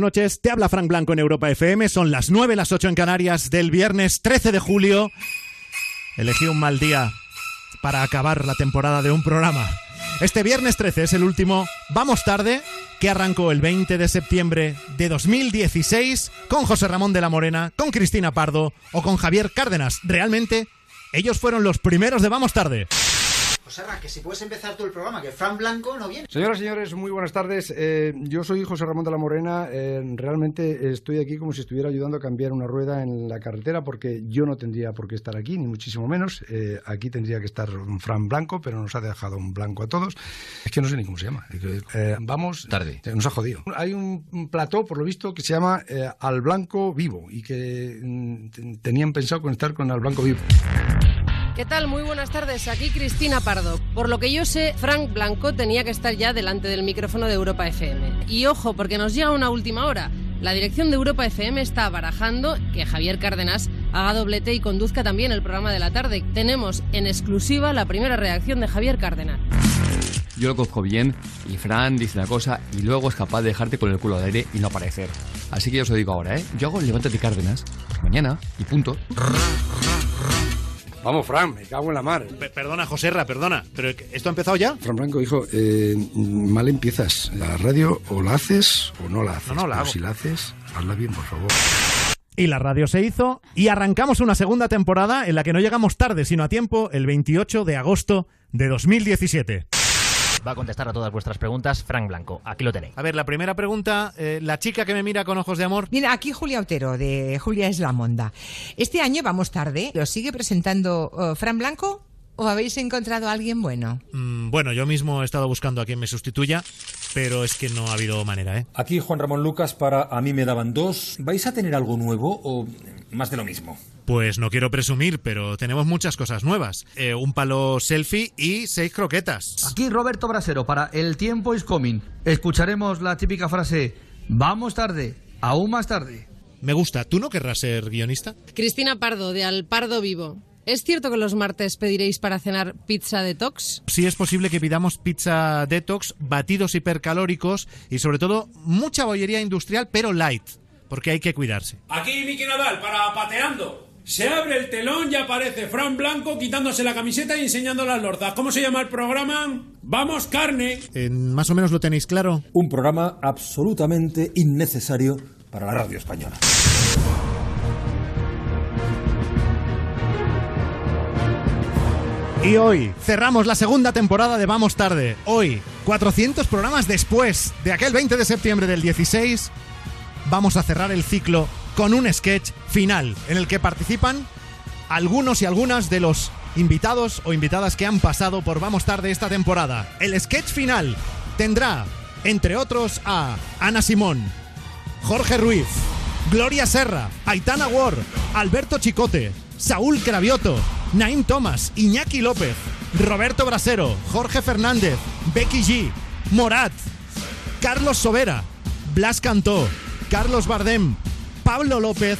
Noches, te habla Frank Blanco en Europa FM, son las 9, las 8 en Canarias del viernes 13 de julio. Elegí un mal día para acabar la temporada de un programa. Este viernes 13 es el último Vamos tarde, que arrancó el 20 de septiembre de 2016 con José Ramón de la Morena, con Cristina Pardo o con Javier Cárdenas. Realmente, ellos fueron los primeros de Vamos tarde. José Ra, que si puedes empezar tú el programa, que Fran Blanco no viene. Señoras y señores, muy buenas tardes. Eh, yo soy José Ramón de la Morena. Eh, realmente estoy aquí como si estuviera ayudando a cambiar una rueda en la carretera porque yo no tendría por qué estar aquí, ni muchísimo menos. Eh, aquí tendría que estar un Fran Blanco, pero nos ha dejado un blanco a todos. Es que no sé ni cómo se llama. vamos. Tarde. Nos ha jodido. Hay un plató, por lo visto, que se llama Al Blanco Vivo y que mm, tenían pensado conectar con Al Blanco Vivo. ¿Qué tal? Muy buenas tardes. Aquí Cristina Pardo. Por lo que yo sé, Frank Blanco tenía que estar ya delante del micrófono de Europa FM. Y ojo, porque nos llega una última hora. La dirección de Europa FM está barajando que Javier Cárdenas haga doblete y conduzca también el programa de la tarde. Tenemos en exclusiva la primera reacción de Javier Cárdenas. Yo lo conozco bien y Fran dice una cosa y luego es capaz de dejarte con el culo al aire y no aparecer. Así que yo os lo digo ahora, ¿eh? Yo hago el levántate Cárdenas mañana y punto. Vamos, Fran, me cago en la mar. perdona, Joserra, perdona, pero ¿esto ha empezado ya? Fran Blanco, hijo, eh, mal empiezas. La radio o la haces o no la haces. No, no la hago. Si la haces, hazla bien, por favor. Y la radio se hizo y arrancamos una segunda temporada en la que no llegamos tarde, sino a tiempo, el 28 de agosto de 2017 va a contestar a todas vuestras preguntas Frank Blanco. Aquí lo tenéis. A ver, la primera pregunta, eh, la chica que me mira con ojos de amor. Mira, aquí Julia Otero, de Julia es la Monda. Este año vamos tarde. ¿Lo sigue presentando uh, Frank Blanco? ¿O habéis encontrado a alguien bueno? Mm, bueno, yo mismo he estado buscando a quien me sustituya, pero es que no ha habido manera, ¿eh? Aquí Juan Ramón Lucas para A mí me daban dos. ¿Vais a tener algo nuevo o más de lo mismo? Pues no quiero presumir, pero tenemos muchas cosas nuevas. Eh, un palo selfie y seis croquetas. Aquí Roberto Brasero para El tiempo is coming. Escucharemos la típica frase, vamos tarde, aún más tarde. Me gusta. ¿Tú no querrás ser guionista? Cristina Pardo, de Al Pardo Vivo. ¿Es cierto que los martes pediréis para cenar pizza detox? Sí, es posible que pidamos pizza detox, batidos hipercalóricos y sobre todo mucha bollería industrial, pero light, porque hay que cuidarse. Aquí Miki Nadal para pateando. Se abre el telón y aparece Fran Blanco quitándose la camiseta y enseñando las lorzas. ¿Cómo se llama el programa? ¡Vamos, carne! más o menos lo tenéis claro. Un programa absolutamente innecesario para la radio española. Y hoy cerramos la segunda temporada de Vamos Tarde. Hoy, 400 programas después de aquel 20 de septiembre del 16, vamos a cerrar el ciclo con un sketch final en el que participan algunos y algunas de los invitados o invitadas que han pasado por Vamos Tarde esta temporada. El sketch final tendrá, entre otros, a Ana Simón, Jorge Ruiz, Gloria Serra, Aitana Ward, Alberto Chicote, Saúl Cravioto, Naim Thomas, Iñaki López, Roberto Brasero, Jorge Fernández, Becky G, Morat, Carlos Sobera, Blas Cantó, Carlos Bardem, Pablo López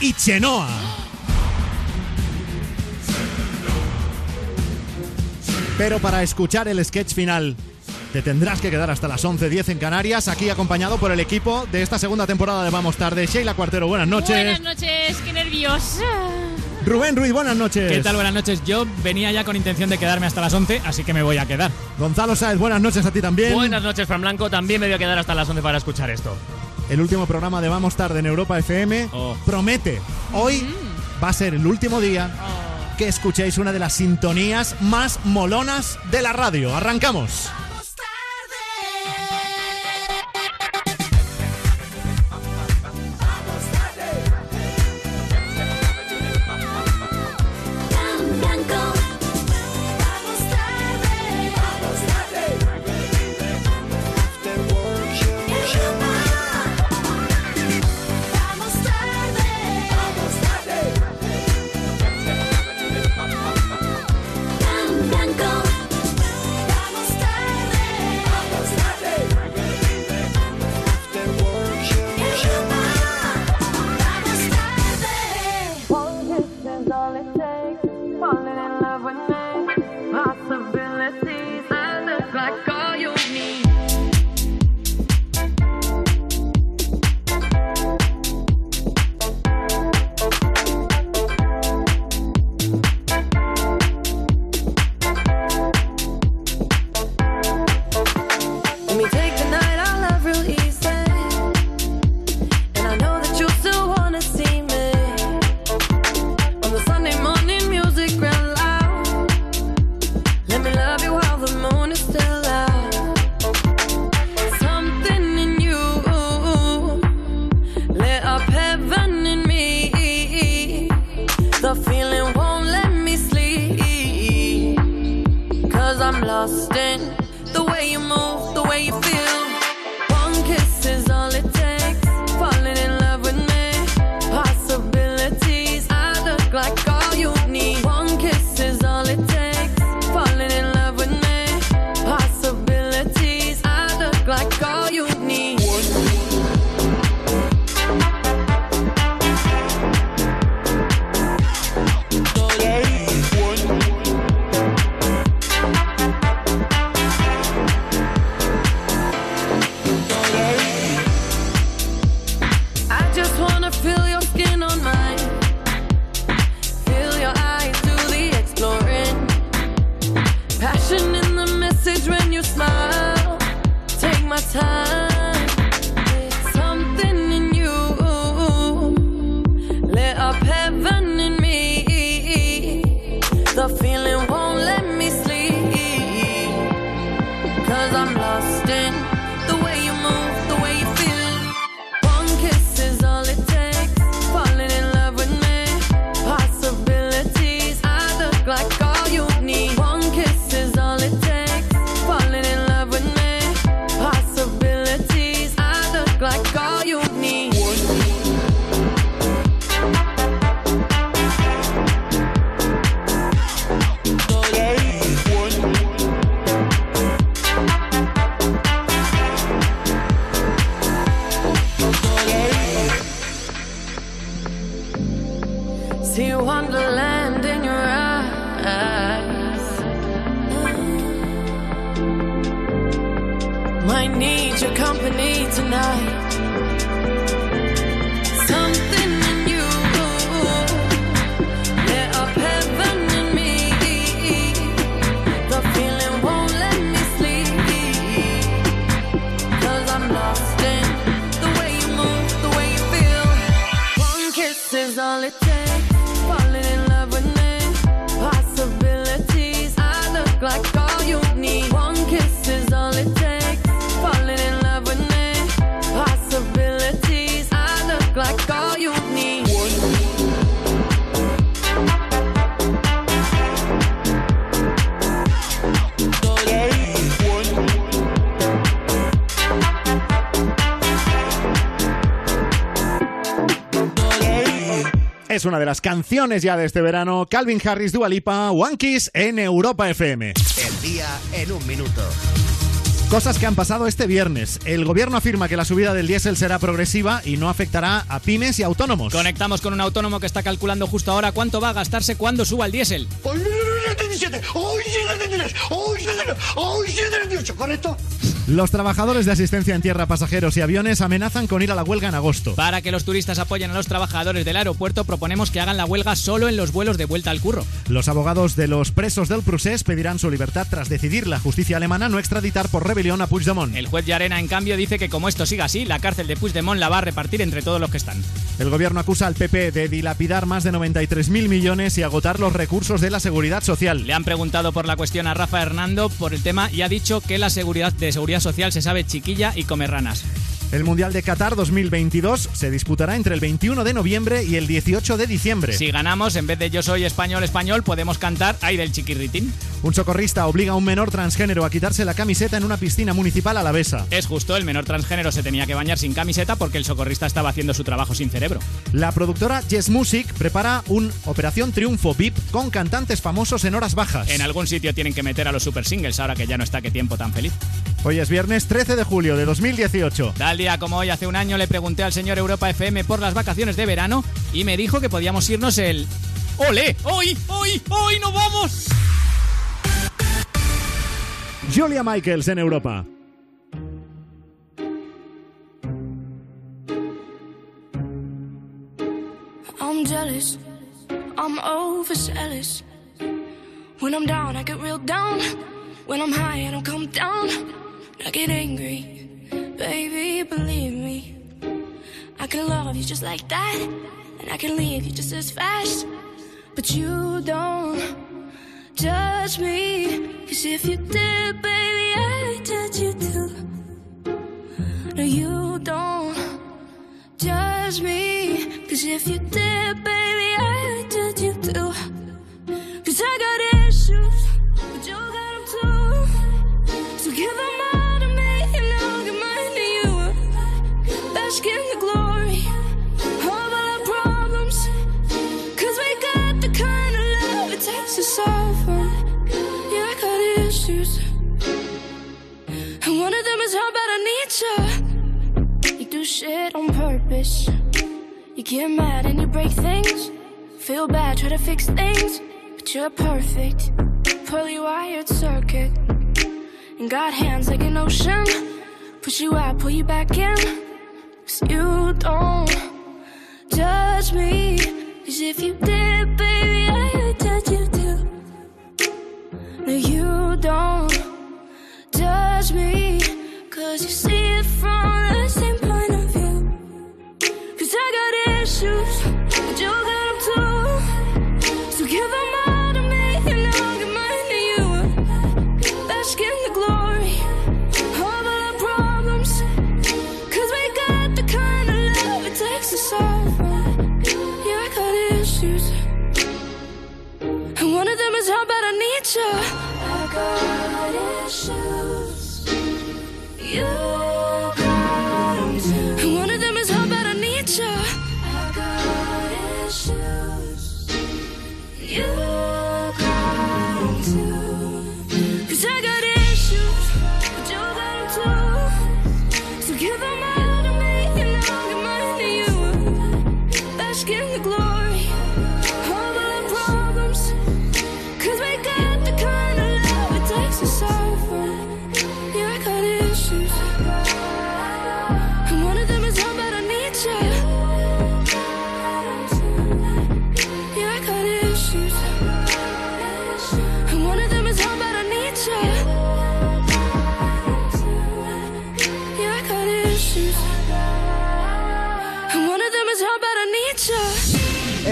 y Chenoa. Pero para escuchar el sketch final te tendrás que quedar hasta las 11.10 en Canarias, aquí acompañado por el equipo de esta segunda temporada de Vamos Tarde. Sheila Cuartero, buenas noches. Buenas noches, qué nerviosa. Rubén Ruiz, buenas noches. ¿Qué tal? Buenas noches. Yo venía ya con intención de quedarme hasta las 11, así que me voy a quedar. Gonzalo Sáez, buenas noches a ti también. Buenas noches, Fran Blanco. También me voy a quedar hasta las 11 para escuchar esto el último programa de Vamos Tarde en Europa FM, oh. promete, hoy mm. va a ser el último día oh. que escuchéis una de las sintonías más molonas de la radio. Arrancamos. Una de las canciones ya de este verano. Calvin Harris, Dua Lipa, One Kiss en Europa FM. El día en un minuto. Cosas que han pasado este viernes. El gobierno afirma que la subida del diésel será progresiva y no afectará a pymes y autónomos. Conectamos con un autónomo que está calculando justo ahora cuánto va a gastarse cuando suba el diésel. ¿Correcto? Los trabajadores de asistencia en tierra, pasajeros y aviones amenazan con ir a la huelga en agosto. Para que los turistas apoyen a los trabajadores del aeropuerto, proponemos que hagan la huelga solo en los vuelos de vuelta al curro. Los abogados de los presos del procés pedirán su libertad tras decidir la justicia alemana no extraditar por rebelión a Puigdemont. El juez Llarena, en cambio, dice que como esto siga así, la cárcel de Puigdemont la va a repartir entre todos los que están. El gobierno acusa al PP de dilapidar más de 93.000 millones y agotar los recursos de la seguridad social. Le han preguntado por la cuestión a Rafa Hernando por el tema y ha dicho que la seguridad de seguridad social se sabe chiquilla y come ranas. El Mundial de Qatar 2022 se disputará entre el 21 de noviembre y el 18 de diciembre. Si ganamos, en vez de yo soy español español, podemos cantar Ay del chiquirritín. Un socorrista obliga a un menor transgénero a quitarse la camiseta en una piscina municipal a la besa. Es justo, el menor transgénero se tenía que bañar sin camiseta porque el socorrista estaba haciendo su trabajo sin cerebro. La productora Yes Music prepara un Operación Triunfo VIP con cantantes famosos en horas bajas. En algún sitio tienen que meter a los super singles ahora que ya no está qué tiempo tan feliz. Hoy es viernes 13 de julio de 2018. Tal día como hoy, hace un año, le pregunté al señor Europa FM por las vacaciones de verano y me dijo que podíamos irnos el... ¡Ole! ¡Hoy! ¡Hoy! ¡Hoy no vamos! Julia Michaels en Europa. I'm jealous. I'm overzealous. When I'm down, I get real down. When I'm high, I don't come down. I get angry. Baby, believe me. I can love you just like that. And I can leave you just as fast. but you don't judge me. Cause if you did, baby, I'd judge you too. No, you don't judge me. Cause if you did, baby, I'd judge you too. Cause I got issues, but you got them too. So give them Bask in the glory of all our problems. Cause we got the kind of love it takes to them. Yeah, I got issues. And one of them is how bad I need you. You do shit on purpose. You get mad and you break things. Feel bad, try to fix things. But you're perfect. Poorly wired circuit. And got hands like an ocean. Push you out, pull you back in. Cause you don't judge me. Cause if you did, baby, I would judge you too. No, you don't judge me. Cause you see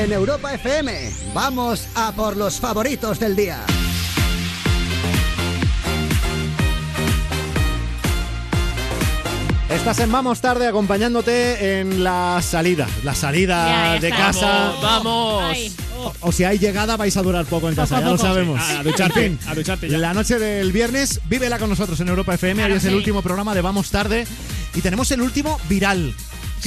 En Europa FM, vamos a por los favoritos del día. Estás en Vamos Tarde acompañándote en la salida. La salida Ya de casa. Vamos. Ay. O, o si hay llegada, vais a durar poco en casa, Poco, ya lo sabemos. Sí, a ducharte, a ducharte ya. La noche del viernes, vívela con nosotros en Europa FM. Claro, Hoy es el último programa de Vamos Tarde. Y tenemos el último viral.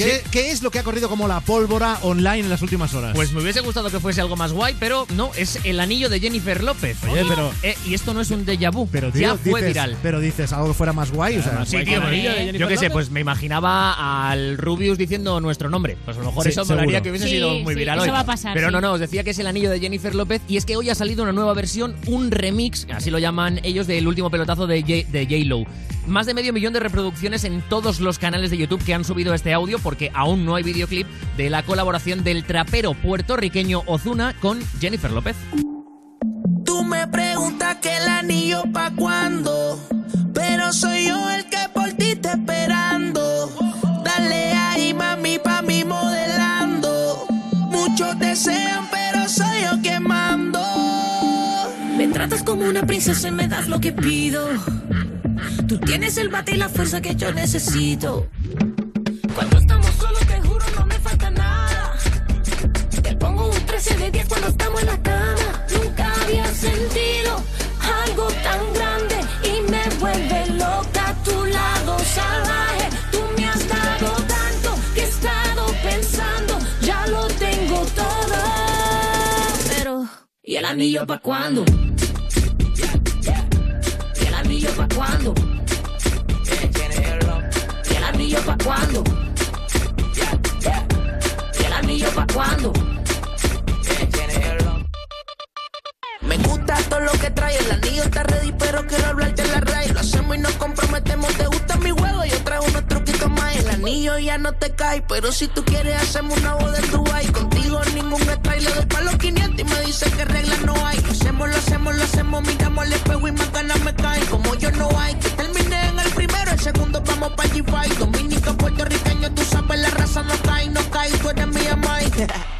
¿Qué, qué es lo que ha corrido como la pólvora online en las últimas horas? Pues me hubiese gustado que fuese algo más guay, pero no, es el anillo de Jennifer López. Oye, pero- Eh, y esto no es un déjà vu, pero tío, ya fue dices- viral. Pero dices algo que fuera más guay. o sea, Sí, tío, Jennifer yo qué sé, pues me imaginaba al Rubius diciendo nuestro nombre. Pues a lo mejor Sí, eso molaría que hubiese Sí, sido muy sí, viral eso hoy. va a pasar, Pero sí. no, no, os decía que es el anillo de Jennifer López y es que hoy ha salido una nueva versión, un remix, así lo llaman ellos, del último pelotazo de J-Lo. Más de medio millón de reproducciones en todos los canales de YouTube que han subido este audio porque aún no hay videoclip de la colaboración del trapero puertorriqueño Ozuna con Jennifer López. Tú me preguntas que el anillo pa' cuándo, pero soy yo el que por ti está esperando. Dale ahí, mami, pa' mí modelando. Muchos desean, pero soy yo quien mando. Me tratas como una princesa y me das lo que pido. Tú tienes el bate y la fuerza que yo necesito. De 10 cuando estamos en la cama. Nunca había sentido algo tan grande y me vuelve loca a tu lado salvaje. Tú me has dado tanto que he estado pensando, ya lo tengo todo. Pero, ¿y el anillo pa' cuándo? ¿Y el anillo pa' cuándo? ¿Y el anillo pa' cuándo? ¿Y el anillo pa' cuándo? Todo lo que trae, el anillo está ready, pero quiero hablarte en la raíz. Lo hacemos y nos comprometemos. Te gusta mi juego, yo traigo unos truquitos más. El anillo ya no te cae, pero si tú quieres, hacemos una boda en Dubai. Contigo ningún style, le doy pa' los 500 y me dice que reglas no hay. Lo hacemos, lo hacemos, lo hacemos, miramos al espejo y más ganas me caen. Como yo no hay, que termine en el primero, el segundo vamos pa' G5. Dominica, puertorriqueño, tú sabes, la raza no cae, no cae, tú eres mi amai.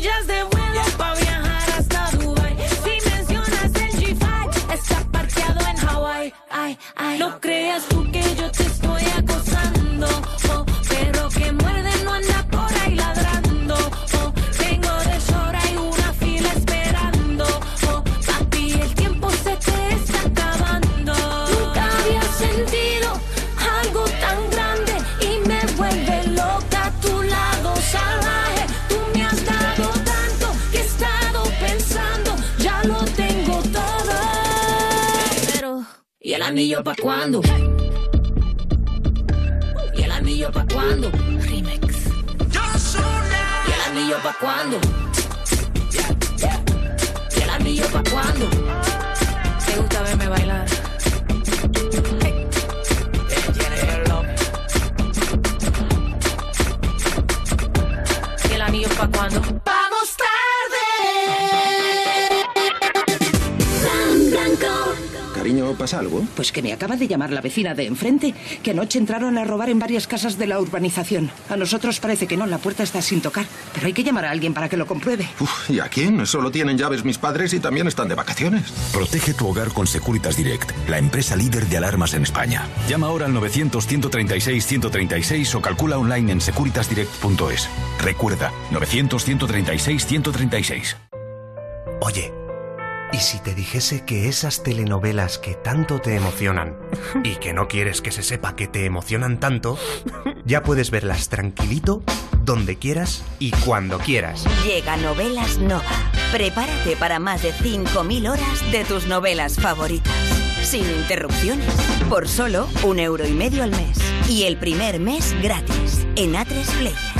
Millas de vuelo para viajar hasta Dubai. Si mencionas el G5, está parqueado en Hawaii. Ay, ay. No creas tú que yo te estoy acosando, anillo pa' cuándo? ¿Y el anillo pa' cuándo? Remix. ¿Y el anillo pa' cuándo? ¿Y el anillo pa' cuándo? ¿Te gusta verme bailar? ¿Y el anillo pa' cuándo? ¿Pasa algo? Pues que me acaba de llamar la vecina de enfrente, que anoche entraron a robar en varias casas de la urbanización. A nosotros parece que no, la puerta está sin tocar. Pero hay que llamar a alguien para que lo compruebe. Uf, ¿Y a quién? Solo tienen llaves mis padres y también están de vacaciones. Protege tu hogar con Securitas Direct, la empresa líder de alarmas en España. Llama ahora al 900-136-136 o calcula online en securitasdirect.es. Recuerda, 900-136-136. Oye, ¿y si te dijese que esas telenovelas que tanto te emocionan y que no quieres que se sepa que te emocionan tanto, ya puedes verlas tranquilito, donde quieras y cuando quieras? Llega Novelas Nova. Prepárate para más de 5.000 horas de tus novelas favoritas. Sin interrupciones. Por solo un euro y medio al mes. Y el primer mes gratis. En A3 Player.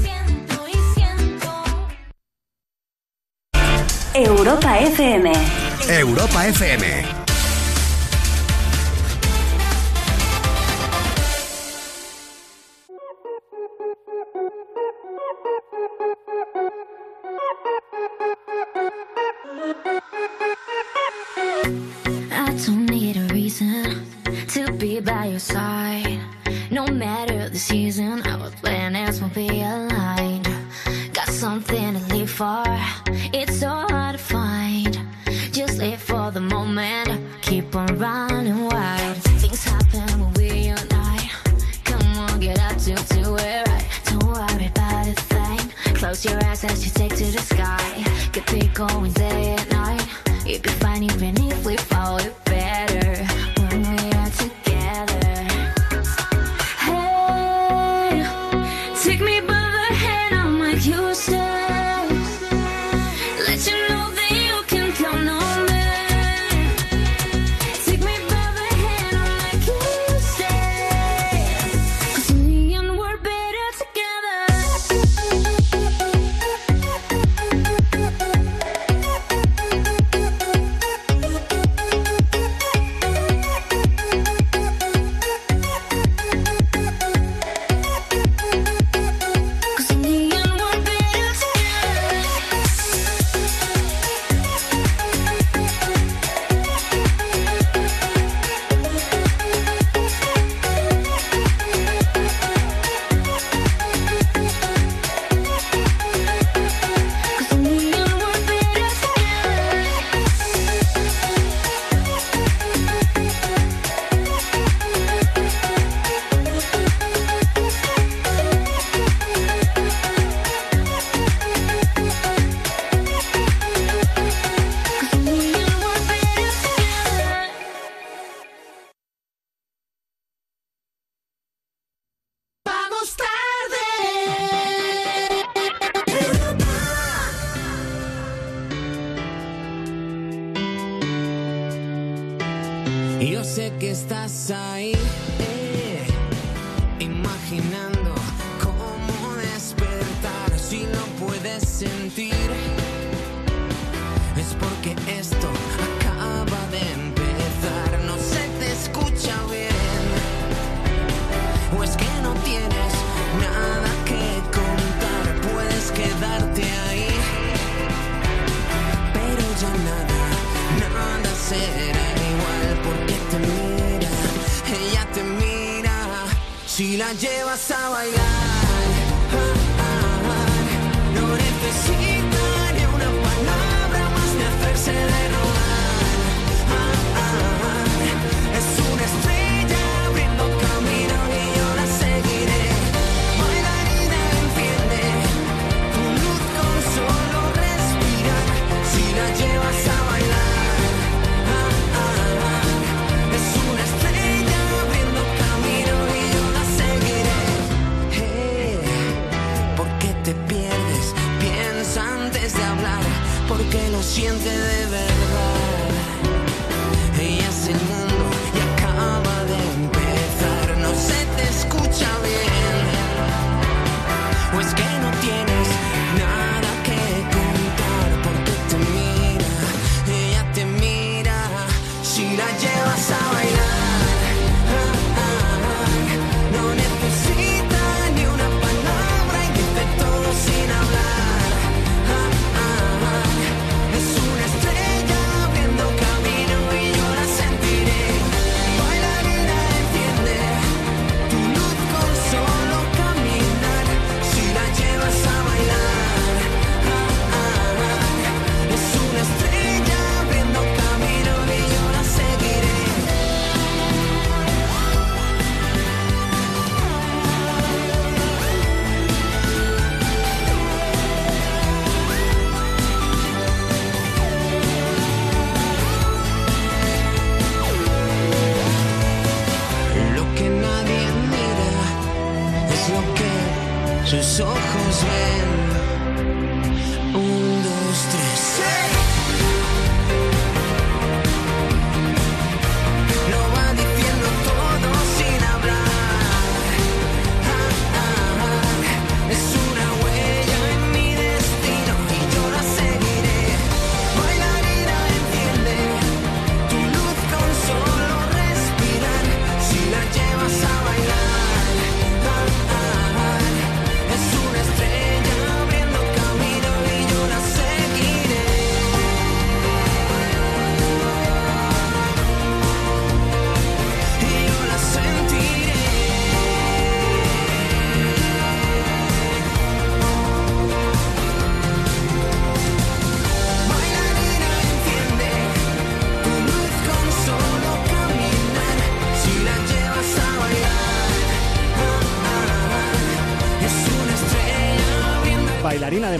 Europa FM. Europa FM.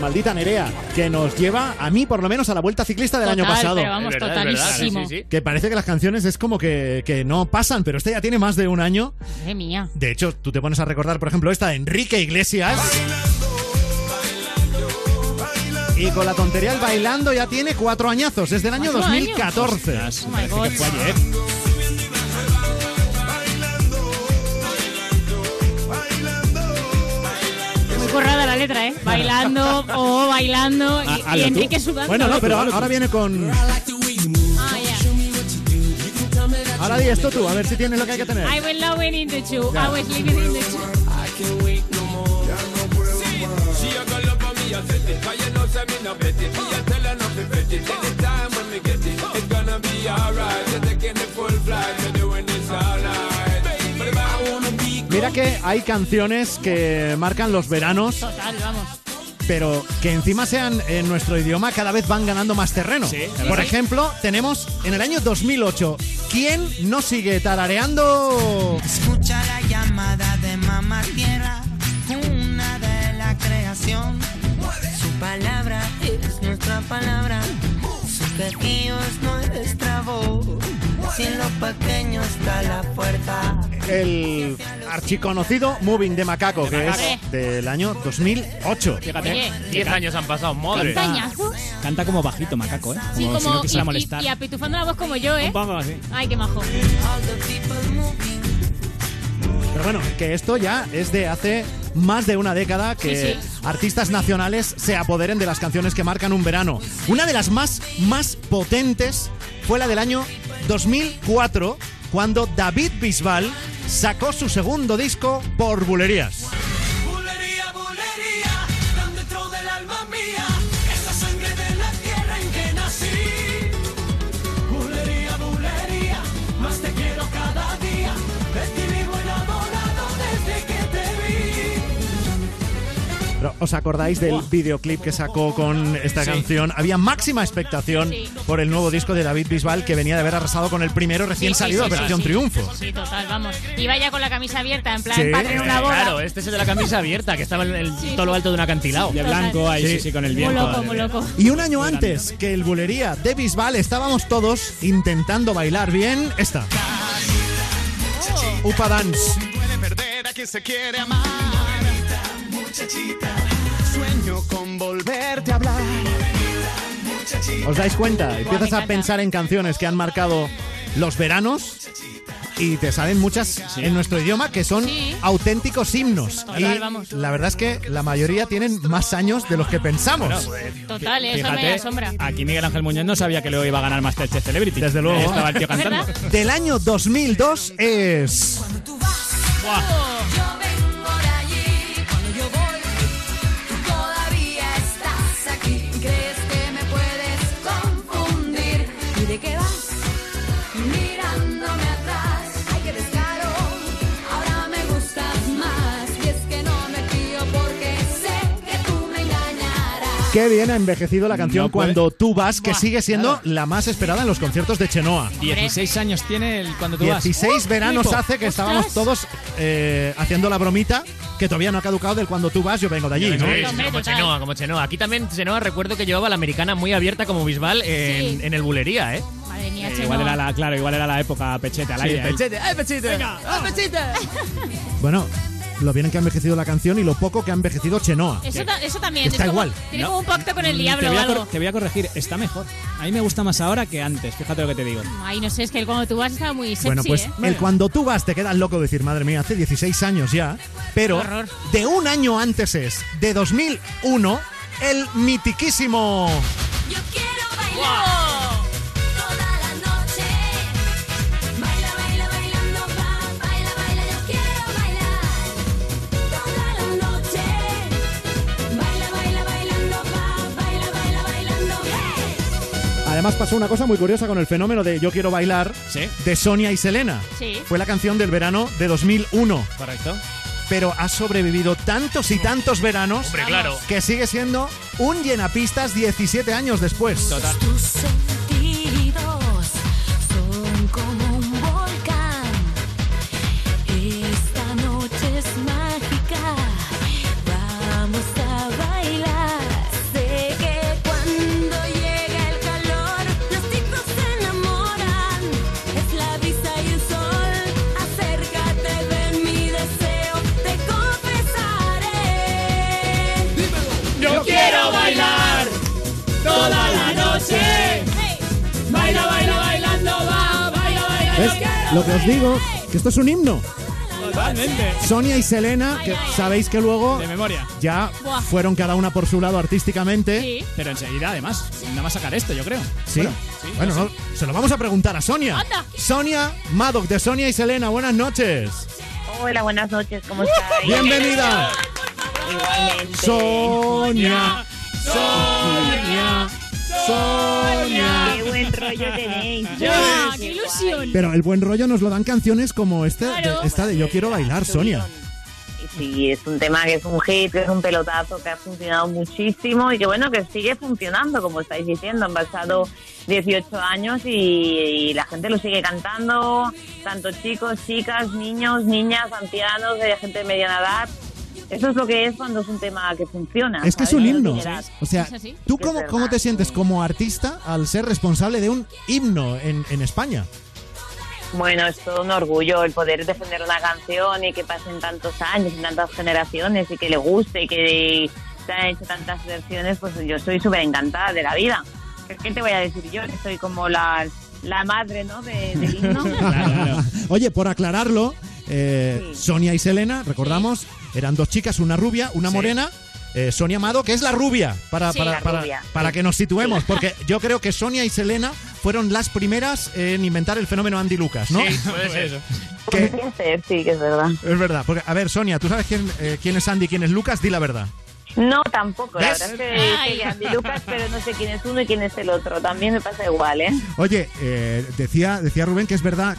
Maldita Nerea, que nos lleva, a mí por lo menos, a la vuelta ciclista del año pasado. pero vamos, Es verdad, es verdad, totalísimo. sí, sí, sí. Que parece que las canciones es como que, que no pasan, pero esta ya tiene más de un año. Madre mía. De hecho, tú te pones a recordar, por ejemplo, esta de Enrique Iglesias. Y con la tontería el bailando ya tiene cuatro añazos, desde el año ¿Cuatro años? 2014. Oh my God. Letra, ¿eh? Bailando o bailando y, Ah, y hazlo tú. Enrique sudando. Bueno, no, pero ahora, ahora viene con. Ah, ya. Ahora di esto tú, a ver si tienes lo que hay que tener. I was loving in the two. Ya. I was living in the two. She a go love on me, I set it. Cause you know, say me no bet it. Me a tell her not to bet it. Anytime when me get it, it's gonna be alright. You're taking the full que hay canciones que marcan los veranos, Total, vamos. pero que encima sean en nuestro idioma cada vez van ganando más terreno. verdad. Por ejemplo, tenemos en el año 2008, ¿quién no sigue tarareando? Escucha la llamada de mamá tierra, una de la creación. Su palabra es nuestra palabra. Su es nuestra voz. Si en lo pequeño está la fuerza. El archiconocido Moving de Macaco, que Macaco. es del año 2008. Fíjate. Oye. 10 años han pasado, madre. Canta como bajito, macaco, ¿eh? Como Sí, si como. no quisiera y- molestar. y, y apitufando la voz como yo, ¿eh? Un poco así. Ay, qué majo. Pero bueno, que esto ya es de hace más de una década que Sí, artistas nacionales se apoderen de las canciones que marcan un verano. Una de las más, más potentes fue la del año 2004, cuando David Bisbal sacó su segundo disco por bulerías. Pero, ¿Os acordáis del videoclip que sacó con esta Sí. canción? Había máxima expectación Sí. por el nuevo disco de David Bisbal que venía de haber arrasado con el primero recién Sí, sí, salido, sí, Operación. Triunfo. Sí, total, vamos. Iba ya con la camisa abierta, en plan, Sí. padre en una boda. Claro, este es el de la camisa abierta, que estaba en el Sí, todo lo alto de un acantilado. De blanco, ahí sí, Sí. sí, con el Muy viento. loco, muy loco. Y un año antes que el bulería de Bisbal estábamos todos intentando bailar bien esta. Upa Dance. Puede perder a quien se quiere amar. Muchachita, sueño con volverte a hablar. ¿Os dais cuenta? Empiezas me a pensar en canciones que han marcado los veranos y te salen muchas en nuestro idioma que son Sí. auténticos himnos. Total, y vamos. la verdad es que la mayoría tienen más años de los que pensamos. Total, eso me Fíjate, asombra. aquí Miguel Ángel Muñoz no sabía que luego iba a ganar Masterchef Celebrity. Desde luego. Estaba el tío cantando. ¿Verdad? Del año 2002 es... Yo Qué bien ha envejecido la canción No. Cuando tú vas, que sigue siendo la más esperada en los conciertos de Chenoa. 16 años tiene el cuando tú vas. 16 veranos hace que estábamos Ostras. todos eh, haciendo la bromita que todavía no ha caducado del cuando tú vas, yo vengo de allí. ¿no? Como. Chenoa, como Chenoa. Aquí también Chenoa recuerdo que llevaba la americana muy abierta como Bisbal en, Sí. en el bulería, ¿eh? Madre mía, Eh, Chenoa. igual era la, claro, igual era la época pechete al Sí, aire. pechete, ¡ay, pechete! ¡ay, pechete! Bueno, lo bien que ha envejecido la canción y lo poco que ha envejecido Chenoa. Eso, ta- eso también. Está es como- igual. Tiene No. como un pacto con el diablo te, voy a algo. cor- te voy a corregir, está mejor. A mí me gusta más ahora que antes, fíjate lo que te digo. Ay, no sé, es que cuando tú vas estaba muy sexy, Bueno, pues ¿eh? el cuando tú vas te quedas loco decir, madre mía, hace 16 años ya, pero horror. de un año antes es, de 2001, el mitiquísimo... Yo quiero bailar Además pasó una cosa muy curiosa con el fenómeno de Yo quiero bailar Sí. de Sonia y Selena. Sí. Fue la canción del verano de 2001. Correcto. pero ha sobrevivido tantos y tantos veranos Hombre, claro. que sigue siendo un llenapistas 17 años después. Total. Lo que os digo, que esto es un himno. Totalmente. Sonia y Selena, que sabéis que luego De memoria. ya Buah. fueron cada una por su lado artísticamente. Sí. Pero enseguida, además, nada más sacar esto, yo creo. Sí. Bueno, Bueno, sí, no, se lo vamos a preguntar a Sonia. Anda. Sonia Maddox de Sonia y Selena, buenas noches. Hola, buenas noches, ¿cómo estáis? Bienvenida. Igualmente. Sonia. Sonia. Sonia. Qué buen rollo tenéis. ¡Ah, qué ilusión! Pero el buen rollo nos lo dan canciones como este, Claro. de- esta de Yo quiero bailar, Sonia. Sí, es un tema que es un hit, que es un pelotazo, que ha funcionado muchísimo y que bueno, que sigue funcionando, como estáis diciendo. Han pasado 18 años y, y la gente lo sigue cantando, tanto chicos, chicas, niños, niñas, ancianos, de gente de mediana edad. Eso es lo que es cuando es un tema que funciona. Es que es un No himno. O sea. ¿tú cómo, cómo te sientes como artista al ser responsable de un himno en, en España? Bueno, es todo un orgullo el poder defender una canción y que pasen tantos años y tantas generaciones y que le guste y que se han hecho tantas versiones, pues yo estoy súper encantada de la vida. ¿Qué, te voy a decir yo? Que soy como la, la madre, ¿no? De, del himno. Oye, por aclararlo, eh, Sonia y Selena, recordamos, eran dos chicas, una rubia, una morena. eh, Sonia Amado, que es la rubia, para, Sí, para, la para- rubia, para sí. que nos situemos, porque yo creo que Sonia y Selena fueron las primeras en inventar el fenómeno Andy Lucas, ¿no? Sí, puede ser ser, sí, que es verdad. Es verdad, porque, a ver, Sonia, ¿tú sabes quién, eh, quién es Andy y quién es Lucas? Di la verdad. No, tampoco. La verdad es que que Andy Lucas, pero no sé quién es uno y quién es el otro. También me pasa igual, ¿eh? Oye, eh, decía, decía Rubén que es verdad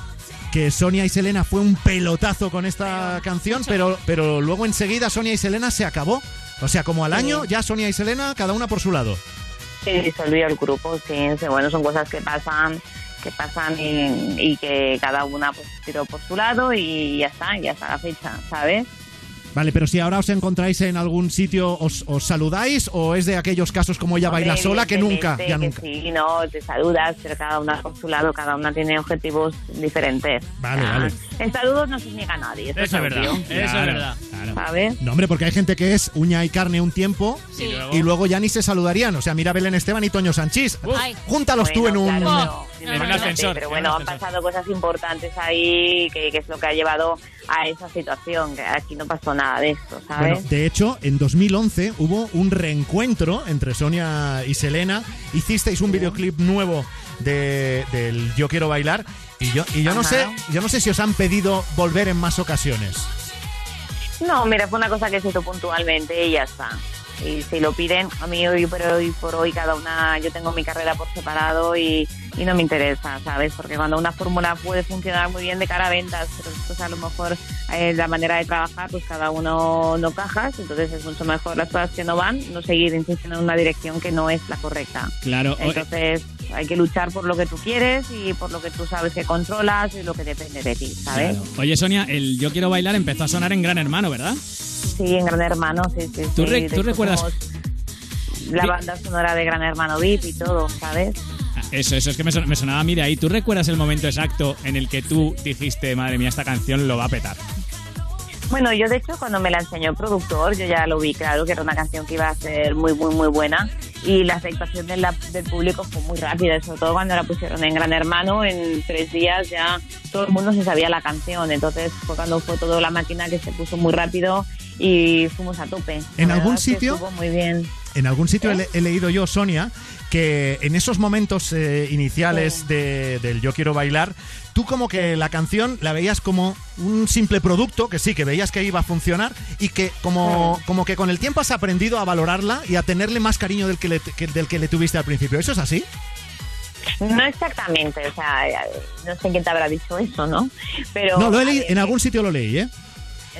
que Sonia y Selena fue un pelotazo con esta canción, pero, pero luego enseguida Sonia y Selena se acabó. O sea, como al año, ya Sonia y Selena, cada una por su lado. Se disolvió el grupo, sí, sí, bueno, son cosas que pasan que pasan y, y que cada una pues tiró por su lado y ya está, ya está la fecha, ¿sabes? Vale, pero si ahora os encontráis en algún sitio, ¿os, os saludáis o es de aquellos casos como ella baila sola que nunca, ya que nunca? Sí, no, te saludas, pero cada una por su lado, cada una tiene objetivos diferentes. Vale, O sea, vale. En saludos no se niega a nadie. Eso, Eso es verdad, eso es verdad. ¿Sabes? No, hombre, porque hay gente que es uña y carne un tiempo Sí. y luego ya ni se saludarían. O sea, mira Belén Esteban y Toño Sanchís. Júntalos tú en un... Claro, En un imagínate, ascensor, Pero en bueno, han pasado cosas importantes ahí, que, que es lo que ha llevado a esa situación. Que aquí no pasó nada de esto, ¿sabes? Bueno, de hecho, en 2011 hubo un reencuentro entre Sonia y Selena. Hicisteis un videoclip nuevo de, del Yo Quiero Bailar. Y yo, y yo no sé, yo no sé si os han pedido volver en más ocasiones. No, mira, fue una cosa que se hizo puntualmente y ya está. Y si lo piden, a mí hoy por hoy, por hoy cada una, yo tengo mi carrera por separado y, y no me interesa, ¿sabes? Porque cuando una fórmula puede funcionar muy bien de cara a ventas, pero después a lo mejor eh, la manera de trabajar, pues cada uno no cajas, entonces es mucho mejor las cosas que no van, no seguir insistiendo en una dirección que no es la correcta. Claro. Entonces hay que luchar por lo que tú quieres y por lo que tú sabes que controlas y lo que depende de ti, ¿sabes? Claro. Oye, Sonia, el Yo Quiero Bailar empezó a sonar en Gran Hermano, ¿verdad? Sí, en Gran Hermano, sí, sí. ¿Tú sí. re- tú recuerdas- La banda sonora de Gran Hermano VIP y todo, ¿sabes? Eso, eso es que me, son- me sonaba a mí de ahí. ¿Tú recuerdas el momento exacto en el que tú dijiste, madre mía, esta canción lo va a petar? Bueno, yo de hecho cuando me la enseñó el productor, yo ya lo vi claro que era una canción que iba a ser muy, muy, muy buena y la aceptación de la- del público fue muy rápida, sobre todo cuando la pusieron en Gran Hermano, en tres días ya todo el mundo se sabía la canción, entonces fue cuando fue toda la máquina que se puso muy rápido y fuimos a tope. ¿En algún sitio? estuvo muy bien. En algún sitio he, le- he leído yo, Sonia, que en esos momentos eh, iniciales de- del Yo Quiero Bailar, tú como que la canción la veías como un simple producto, que sí, que veías que iba a funcionar y que como, como que con el tiempo has aprendido a valorarla y a tenerle más cariño del que le, que- del que le tuviste al principio. ¿Eso es así? No exactamente, o sea, eh, no sé quién te habrá dicho eso, ¿no? Pero no, lo he leído- en algún sitio lo leí, ¿eh?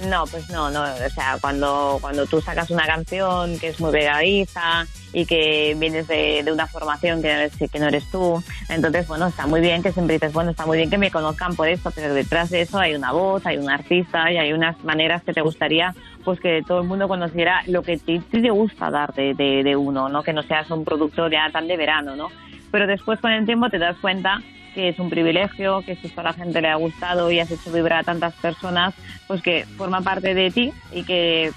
No, pues no, no, o sea, cuando, cuando tú sacas una canción que es muy pegadiza y que vienes de, de una formación que no, eres, que tú, entonces, bueno, está muy bien que siempre dices, bueno, está muy bien que me conozcan por esto, pero detrás de eso hay una voz, hay un artista y hay unas maneras que te gustaría pues que todo el mundo conociera lo que ti te gusta dar de, de, de uno, ¿no? Que no seas un productor ya tan de verano, ¿no? Pero después con el tiempo te das cuenta que es un privilegio, que si esto a la gente le ha gustado y has hecho vibrar a tantas personas, pues que forma parte de ti y que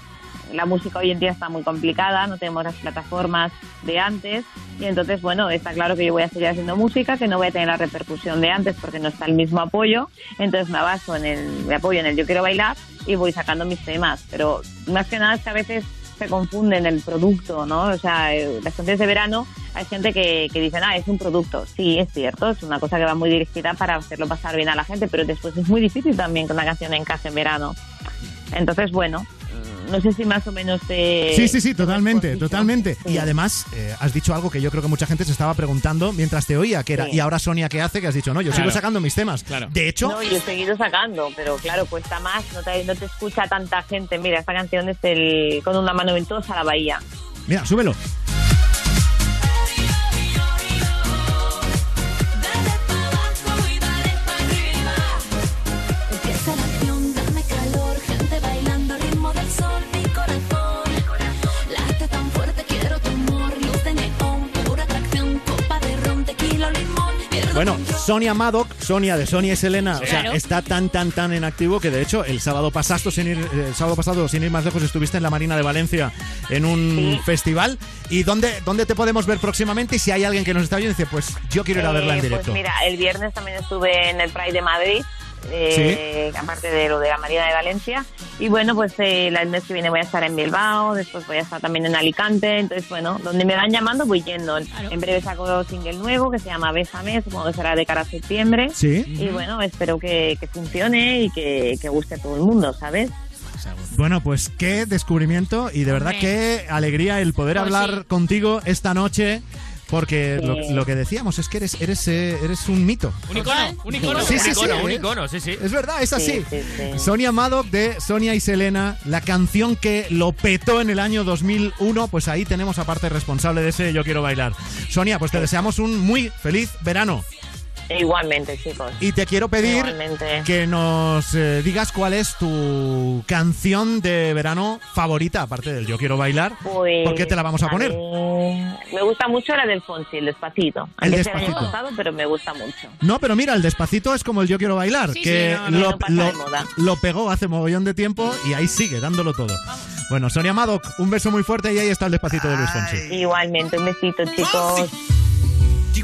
la música hoy en día está muy complicada, no tenemos las plataformas de antes. Y entonces, bueno, está claro que yo voy a seguir haciendo música, que no voy a tener la repercusión de antes porque no está el mismo apoyo, entonces me baso en el, me apoyo en el yo quiero bailar y voy sacando mis temas, pero más que nada es que a veces se confunde en el producto, ¿no? O sea, eh, las canciones de verano hay gente que, que dicen, ah, es un producto. Sí, es cierto, es una cosa que va muy dirigida para hacerlo pasar bien a la gente, pero después es muy difícil también que una canción encaje en verano. Entonces, bueno, no sé si más o menos te... Sí, sí, sí, totalmente, totalmente. Y además, eh, has dicho algo que yo creo que mucha gente se estaba preguntando mientras te oía, que era, Sí. ¿y ahora Sonia qué hace? Que has dicho, no, yo sigo Claro. sacando mis temas. De hecho, No, yo he seguido sacando, pero claro, cuesta más, no te, no te escucha tanta gente. Mira, esta canción es el Con una mano ventosa a la bahía. mira, súbelo. Bueno, Sonia Maddock, Sonia de Sonia y Selena, o sea, Claro. está tan, tan, tan en activo que de hecho el sábado pasado, sin ir, el sábado pasado, sin ir más lejos, estuviste en la Marina de Valencia en un festival. ¿Y dónde, dónde te podemos ver próximamente? Y si hay alguien que nos está viendo, dice, pues yo quiero ir a verla en Eh, directo. Pues mira, el viernes también estuve en el Pride de Madrid, eh, aparte de lo de la Marina de Valencia. Y bueno, pues eh, el mes que viene voy a estar en Bilbao, después voy a estar también en Alicante. Entonces, bueno, donde me van llamando voy yendo. En breve saco single nuevo que se llama Bésame, supongo que será de cara a septiembre. Sí. Y bueno, espero que, que funcione y que, que guste a todo el mundo, ¿sabes? Bueno, pues qué descubrimiento y de verdad qué alegría el poder Pues hablar contigo esta noche. Porque lo, que decíamos es que eres, eres, eh, eres un mito. Un icono, un icono, Sí, un sí, icono, sí, un ¿eh? icono, sí, sí. Es verdad, es así. Sí, sí, sí. Sonia Maddock de Sonia y Selena, la canción que lo petó en el año 2001, pues ahí tenemos a parte responsable de ese Yo Quiero Bailar. Sonia, pues te deseamos un muy feliz verano. Igualmente, chicos. Y te quiero pedir Igualmente. que nos eh, digas cuál es tu canción de verano favorita, aparte del Yo Quiero Bailar. Pues, ¿Por qué te la vamos a poner? Me gusta mucho la del Fonsi, el despacito. El Aunque sea el año Despacito. pasado, pero me gusta mucho. No, pero mira, el despacito es como el Yo Quiero Bailar, Sí, que sí, no, no, lo, no lo- pegó hace mogollón de tiempo y ahí sigue dándolo todo. Bueno, Sonia Maddock, un beso muy fuerte y ahí está el despacito de Luis Fonsi. Igualmente, un besito, chicos. Sí,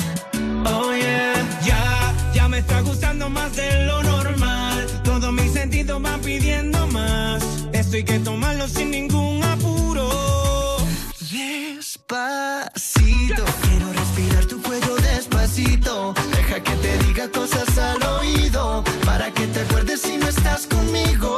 Oh yeah, ya, ya me está gustando más de lo normal. Todos mis sentidos van pidiendo más. Esto hay que tomarlo sin ningún apuro. Despacito, quiero respirar tu cuello despacito. Deja que te diga cosas al oído. Para que te acuerdes si no estás conmigo.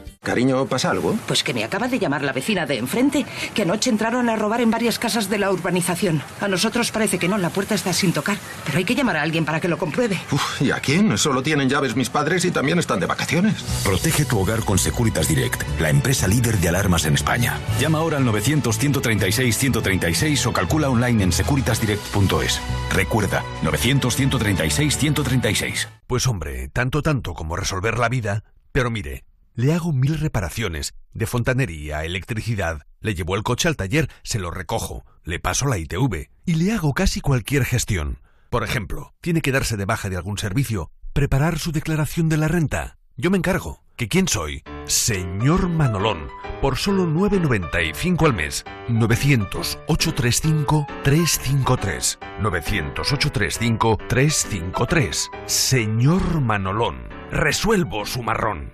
Cariño, ¿pasa algo? Pues que me acaba de llamar la vecina de enfrente, que anoche entraron a robar en varias casas de la urbanización. A nosotros parece que no, la puerta está sin tocar, pero hay que llamar a alguien para que lo compruebe. Uf, ¿Y a quién? Solo tienen llaves mis padres y también están de vacaciones. Protege tu hogar con Securitas Direct, la empresa líder de alarmas en España. Llama ahora al 900-136-136 o calcula online en securitasdirect.es. Recuerda, 900-136-136. Pues hombre, tanto tanto como resolver la vida, pero mire, le hago mil reparaciones, de fontanería, electricidad, le llevo el coche al taller, se lo recojo, le paso la ITV y le hago casi cualquier gestión. Por ejemplo, tiene que darse de baja de algún servicio, preparar su declaración de la renta. Yo me encargo. ¿Que quién soy? Señor Manolón. Por solo 9.95 al mes. 900-835-353. 900-835-353. Señor Manolón. Resuelvo su marrón.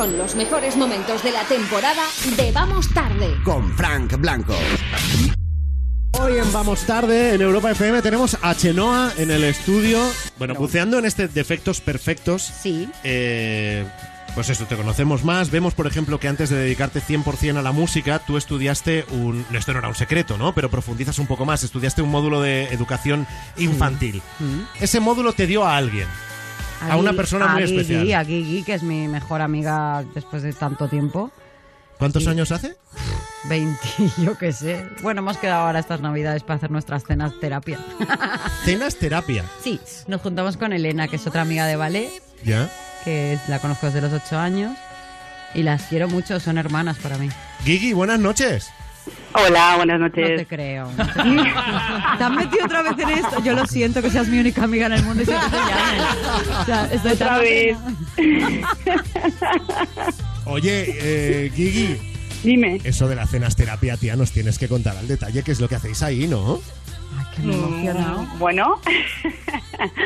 Son los mejores momentos de la temporada de Vamos Tarde. Con Frank Blanco. Hoy en Vamos Tarde, en Europa FM, tenemos a Chenoa en el estudio. Bueno, buceando en este Defectos Perfectos. Sí. Eh, pues eso, te conocemos más. Vemos, por ejemplo, que antes de dedicarte 100% a la música, tú estudiaste un... Esto no era un secreto, ¿no? Pero profundizas un poco más. Estudiaste un módulo de educación infantil. Ese módulo te dio a alguien. A una persona muy Gigi, especial. A Gigi, que es mi mejor amiga después de tanto tiempo. ¿Cuántos Sí. años hace? 20, yo qué sé. Bueno, hemos quedado ahora estas navidades para hacer nuestras cenas terapia. Cenas terapia. Sí, nos juntamos con Elena, que es otra amiga de ballet, ¿Ya? que la conozco desde los 8 años. Y las quiero mucho, son hermanas para mí. Gigi, buenas noches. Hola, buenas No noches. te creo. no te creo. ¿Te has metido otra vez en esto? Yo lo siento que seas mi única amiga en el mundo y siempre te llamen. O sea, estoy Otra vez. Oye, eh, Gigi. Dime. Eso de las cenas terapia, tía, nos tienes que contar al detalle qué es lo que hacéis ahí, ¿no? que me emocionado. Mm, Bueno.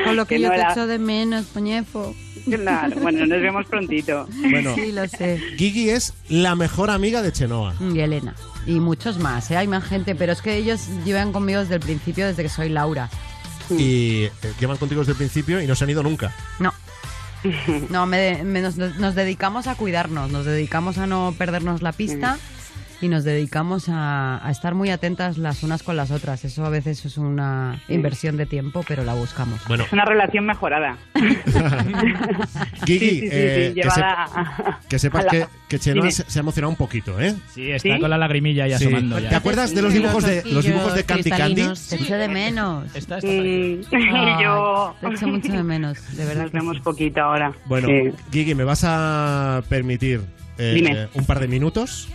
Con lo que, Que yo no te era- echo de menos, poñefo. Claro, bueno, nos vemos prontito. Bueno. Sí, lo sé. Gigi es la mejor amiga de Chenoa. Y Elena. Y muchos más, ¿eh? hay más gente, pero es que ellos llevan conmigo desde el principio, desde que soy Laura. Y eh, llevan contigo desde el principio y no se han ido nunca. No. No, me- me- nos, nos dedicamos a cuidarnos, nos dedicamos a no perdernos la pista y nos dedicamos a, a estar muy atentas las unas con las otras. Eso a veces es una inversión de tiempo, pero la buscamos. Bueno, Es una relación mejorada. Gigi, Sí, sí, sí, eh, sí, que, a- sepas la- que, que Chenoa se, se ha emocionado un poquito, ¿eh? Sí, está con la lagrimilla ya Sí. asomando. ya. ¿Te acuerdas de los dibujos de los dibujos de Candy Candy? Te echo de menos. Está, yo... Te echo mucho de menos, de verdad. Nos vemos poquito ahora. Bueno, Sí. Gigi, ¿me vas a permitir eh, Dime. un par de minutos?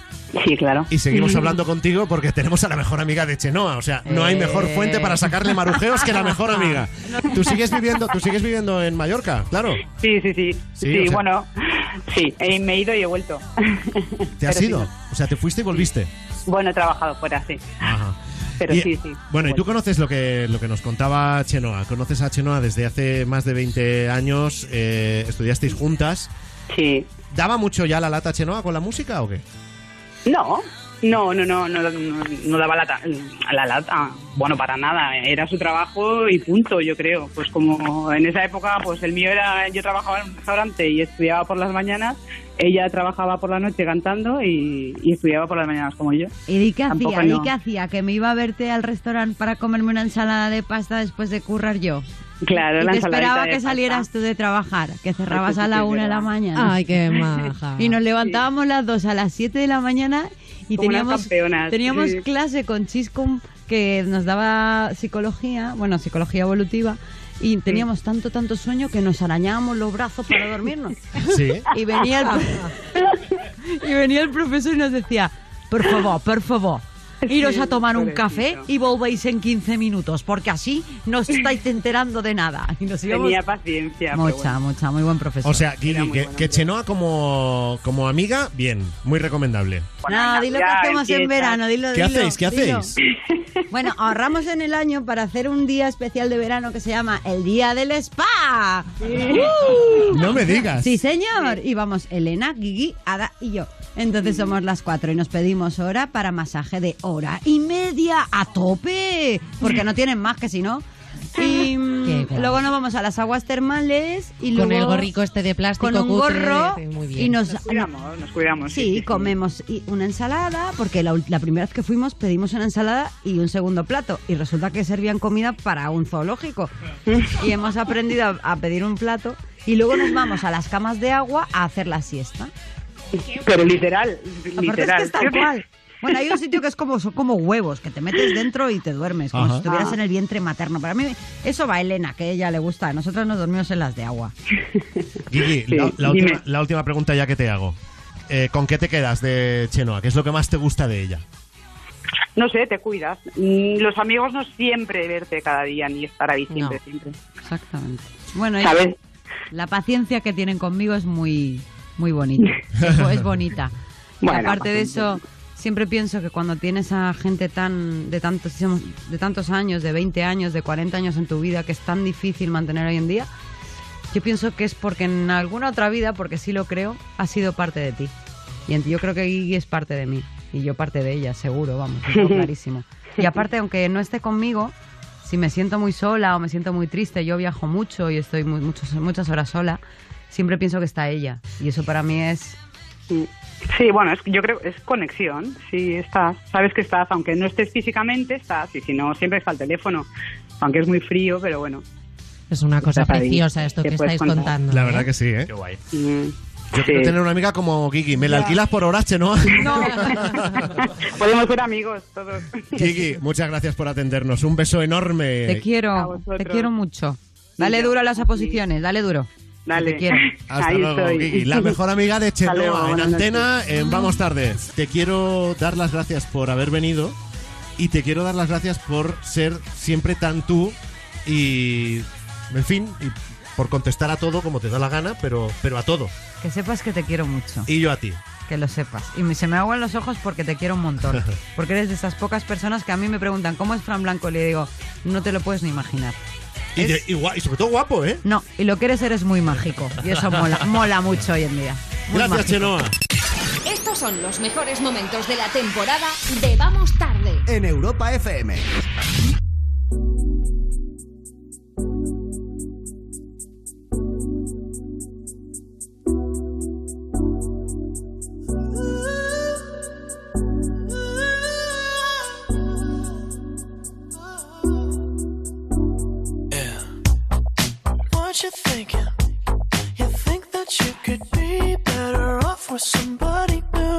Sí, claro. Y seguimos hablando contigo porque tenemos a la mejor amiga de Chenoa. O sea, no hay mejor Eh. fuente para sacarle marujeos que la mejor amiga. ¿Tú sigues viviendo, tú sigues viviendo en Mallorca? Claro. Sí, sí, sí. Sí, Sí, o sea- bueno, sí, eh, me he ido y he vuelto. ¿Te has Pero sí. ido? O sea, te fuiste y volviste. Bueno, he trabajado fuera, sí. Ajá. Pero Y- sí, sí. Bueno, y tú conoces lo que, lo que nos contaba Chenoa. Conoces a Chenoa desde hace más de 20 años. eh, estudiasteis juntas. Sí. ¿Daba mucho ya la lata Chenoa con la música o qué? No, no, no, no, no, no, no daba la, ta- la lata. Bueno, para nada. Era su trabajo y punto, yo creo. Pues como en esa época, pues el mío era, yo trabajaba en un restaurante y estudiaba por las mañanas. Ella trabajaba por la noche cantando y, y estudiaba por las mañanas como yo. ¿Y di qué Tampoco hacía? ¿Y no. qué hacía? ¿Que me iba a verte al restaurante para comerme una ensalada de pasta después de currar yo? Claro, y la te esperaba que pasta. salieras tú de trabajar, que cerrabas sí a la una de la mañana. Ay, qué maja. Y nos levantábamos las dos a las 7 de la mañana y Como teníamos, teníamos sí. clase con Chiscom que nos daba psicología, bueno, psicología evolutiva. Y teníamos tanto, tanto sueño que nos arañábamos los brazos para dormirnos. Sí. Y venía el, y venía el profesor y nos decía, por favor, por favor, iros a tomar un café y volvéis en 15 minutos, porque así no os estáis enterando de nada. Y nos íbamos- Tenía paciencia. Mucha, bueno. mucha, muy buen profesor. O sea, Gigi, que, que Chenoa como, como amiga, bien, muy recomendable. No, dilo que hacemos en verano, dilo, ¿Qué dilo, hacéis? ¿Qué dilo. hacéis? Bueno, ahorramos en el año para hacer un día especial de verano que se llama el Día del Spa. ¡Uh! No me digas. Sí, señor. Y vamos, Elena, Gigi, Ada y yo. Entonces somos las cuatro y nos pedimos hora para masaje de hora y media a tope. Porque no tienen más que si no. Y mm, Qué guay. luego nos vamos a las aguas termales y Con luego el gorrico este de plástico con un cutre, gorro muy bien. y nos, Nos cuidamos, nos cuidamos. Sí, sí, sí. comemos y una ensalada, porque la, la primera vez que fuimos pedimos una ensalada y un segundo plato, y resulta que servían comida para un zoológico. y hemos aprendido a, a pedir un plato, y luego nos vamos a las camas de agua a hacer la siesta. Pero literal, Aparte literal. es que es tal cual. Bueno, hay un sitio que es como, son como huevos, que te metes dentro y te duermes, como Ajá. si estuvieras Ah. en el vientre materno. Para mí, eso va a Elena, que a ella le gusta. Nosotros nos dormimos en las de agua. Gigi, Sí, la, última, la última pregunta ya que te hago. Eh, ¿Con qué te quedas de Chenoa? ¿Qué es lo que más te gusta de ella? No sé, te cuidas. Mm, Los amigos no siempre verte cada día ni estar ahí siempre, No. siempre. Exactamente. Bueno, ¿Sabes? la paciencia que tienen conmigo es muy, muy bonita. Es, bo- es bonita. Y aparte de eso, siempre pienso que cuando tienes a gente tan de tantos, de tantos años, de 20 años, de 40 años en tu vida, que es tan difícil mantener hoy en día, yo pienso que es porque en alguna otra vida, porque sí lo creo, ha sido parte de ti. Y yo creo que Gigi es parte de mí. Y yo parte de ella, seguro, vamos, tengo clarísimo. Y aparte, aunque no esté conmigo, si me siento muy sola o me siento muy triste, yo viajo mucho y estoy muy- muchos- muchas horas sola, siempre pienso que está ella. Y eso para mí es... Sí, bueno, es, yo creo es conexión. Si estás, sabes que estás, aunque no estés físicamente, estás. Y si no, siempre está el teléfono. Aunque es muy frío, pero bueno. Es una cosa ahí. preciosa esto que estáis contar. contando. La ¿eh? verdad que sí, ¿eh? Mm. Yo quiero tener una amiga como Kiki. ¿Me la alquilas por horas, no? Podemos ser amigos todos. Kiki, muchas gracias por atendernos. Un beso enorme. Te quiero, te quiero mucho. Dale duro a las oposiciones, dale duro. Dale. Hasta luego, Kiki. La mejor amiga de luego, Chenoa en antena en Vamos Tarde. Te quiero dar las gracias por haber venido y te quiero dar las gracias por ser siempre tan tú y, en fin, y por contestar a todo como te da la gana, pero, pero a todo. Que sepas que te quiero mucho. Y yo a ti. Que lo sepas. Y me- se me aguan los ojos porque te quiero un montón. Porque eres de esas pocas personas que a mí me preguntan ¿cómo es Fran Blanco? Y le digo, no te lo puedes ni imaginar. Y, de- y sobre todo guapo, ¿eh? No, y lo que eres eres muy mágico. Y eso mola, mola mucho hoy en día. Muy Gracias, mágico. Chenoa. Estos son los mejores momentos de la temporada de Vamos Tarde. En Europa FM. or somebody new.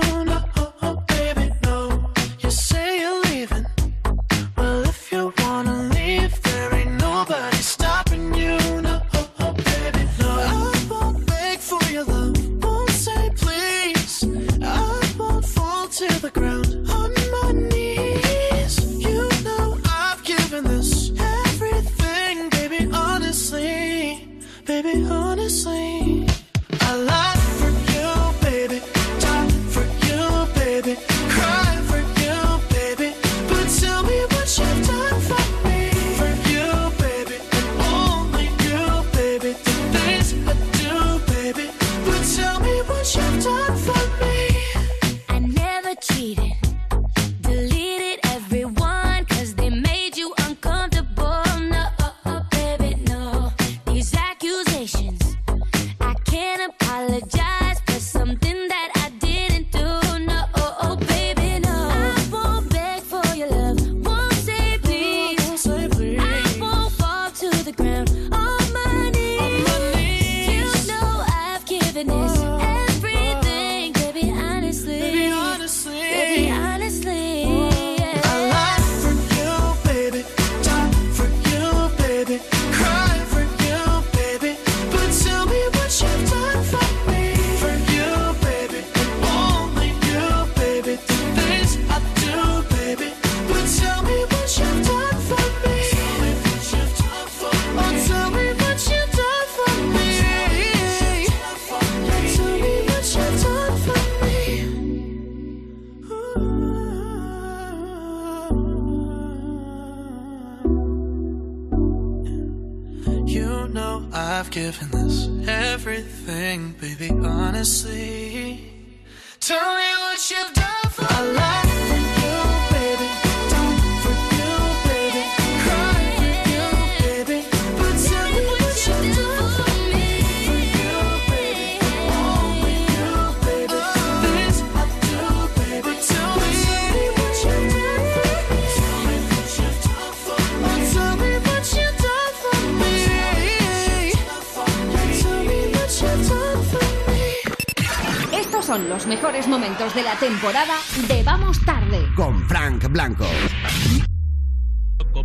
Momentos de la temporada de Vamos Tarde. Con Frank Blanco.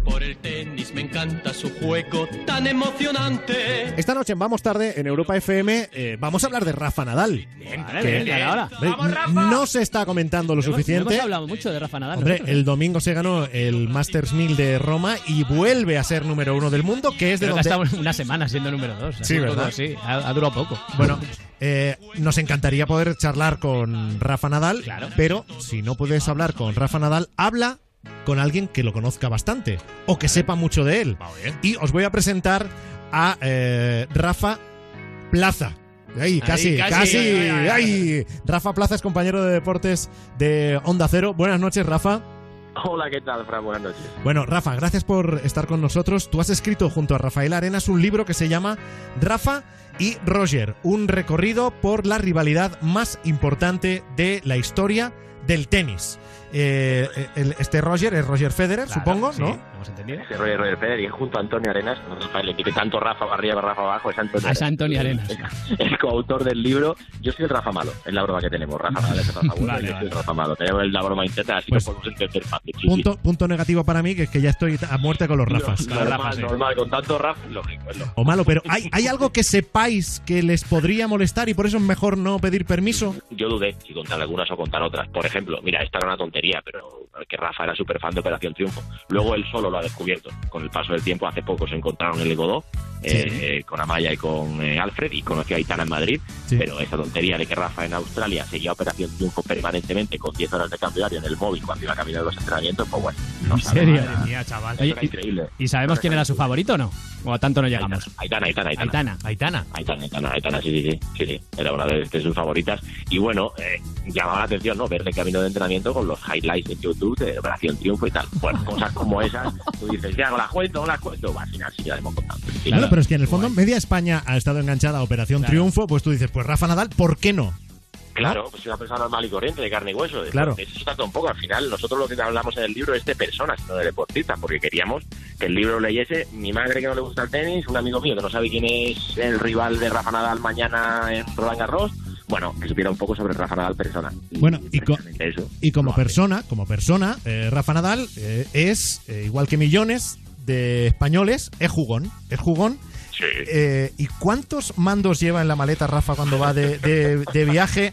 Por el tenis, me encanta su juego tan emocionante. Esta noche en Vamos Tarde, en Europa FM, eh, vamos a hablar de Rafa Nadal. Vale, Que- bien, ahora. Hombre, No se está comentando lo Hemos- suficiente. Hemos hablado mucho de Rafa Nadal. Hombre, nosotros, el domingo se ganó el Masters 1000 de Roma y vuelve a ser número uno del mundo, que es de Creo que donde... ha estado una semana siendo número dos. Sí, ¿verdad? Sí, ha, ha durado poco. Bueno, eh, nos encantaría poder charlar con Rafa Nadal, pero si no puedes hablar con Rafa Nadal, habla con alguien que lo conozca bastante o que sepa mucho de él. Y os voy a presentar a eh, Rafa Plaza. Ahí, casi, casi, casi. ay. Rafa Plaza es compañero de deportes de Onda Cero. Buenas noches, Rafa. Hola, ¿qué tal, Fran? Buenas noches. Bueno, Rafa, gracias por estar con nosotros. Tú has escrito junto a Rafael Arenas un libro que se llama Rafa y Roger, un recorrido por la rivalidad más importante de la historia del tenis. eh, el- este Roger es Roger Federer, supongo, ¿no? ¿Hemos entendido? Ese Roger Roger Federer y junto a Antonio Arenas, no Rafael, le pide tanto Rafa arriba, Rafa abajo, es Antonio es Antonio Arenas. El coautor del libro, yo soy el Rafa malo, es la broma que tenemos. Rafa malo es Rafa bueno, Vale, yo soy el vale. Rafa malo. Tenemos la broma interna, así Pues- que podemos entender fácil. sí, sí. Punto, punto negativo para mí, que es que ya estoy a muerte con los Rafas. Normal, normal, con tanto Rafa, lógico, es lógico. O malo, pero ¿hay, ¿hay algo que sepáis que les podría molestar y por eso es mejor no pedir permiso? Yo dudé si contar algunas o contar otras. Por ejemplo, mira, esta era una tontería, pero que Rafa era súper fan de Operación Triunfo. Luego él solo lo ha descubierto. Con el paso del tiempo, hace poco se encontraron en el Godó, eh, con Amaya y con eh, Alfred, y conoció a Aitana en Madrid. Pero esa tontería de que Rafa en Australia seguía Operación Triunfo permanentemente con 10 horas de cambio en el móvil cuando iba a caminar los entrenamientos, pues bueno. No ¿En serio? chaval. Oye, y- increíble. ¿Y sabemos quién era su favorito o no? ¿O a tanto no llegamos? Aitana, Aitana, Aitana. Aitana. Aitana. Aitana, Aitana, sí, sí, sí, sí, sí, era una de, de sus favoritas. Y bueno, eh, llamaba la atención, ¿no? Ver el camino de entrenamiento con los highlights en YouTube de Operación Triunfo y tal. Bueno, cosas como esas, tú dices, ya, no las cuento, no las cuento. Bah, al final sí, ya hemos contado. Pero es que en el fondo media España ha estado enganchada a Operación Claro. Triunfo, pues tú dices, pues Rafa Nadal, ¿por qué no? Claro, pues una persona normal y corriente, de carne y hueso. De- Claro. Eso se trata un poco. Al final, nosotros lo que hablamos en el libro es de personas, no de deportistas, porque queríamos que el libro leyese mi madre que no le gusta el tenis, un amigo mío que no sabe quién es el rival de Rafa Nadal mañana en Roland Garros. Bueno, que supiera un poco sobre Rafa Nadal persona. Bueno, y, co- Eso. y como persona, como persona, eh, Rafa Nadal eh, es, eh, igual que millones de españoles, es jugón. Es jugón. Eh, ¿Y cuántos mandos lleva en la maleta Rafa cuando va de, de- de viaje?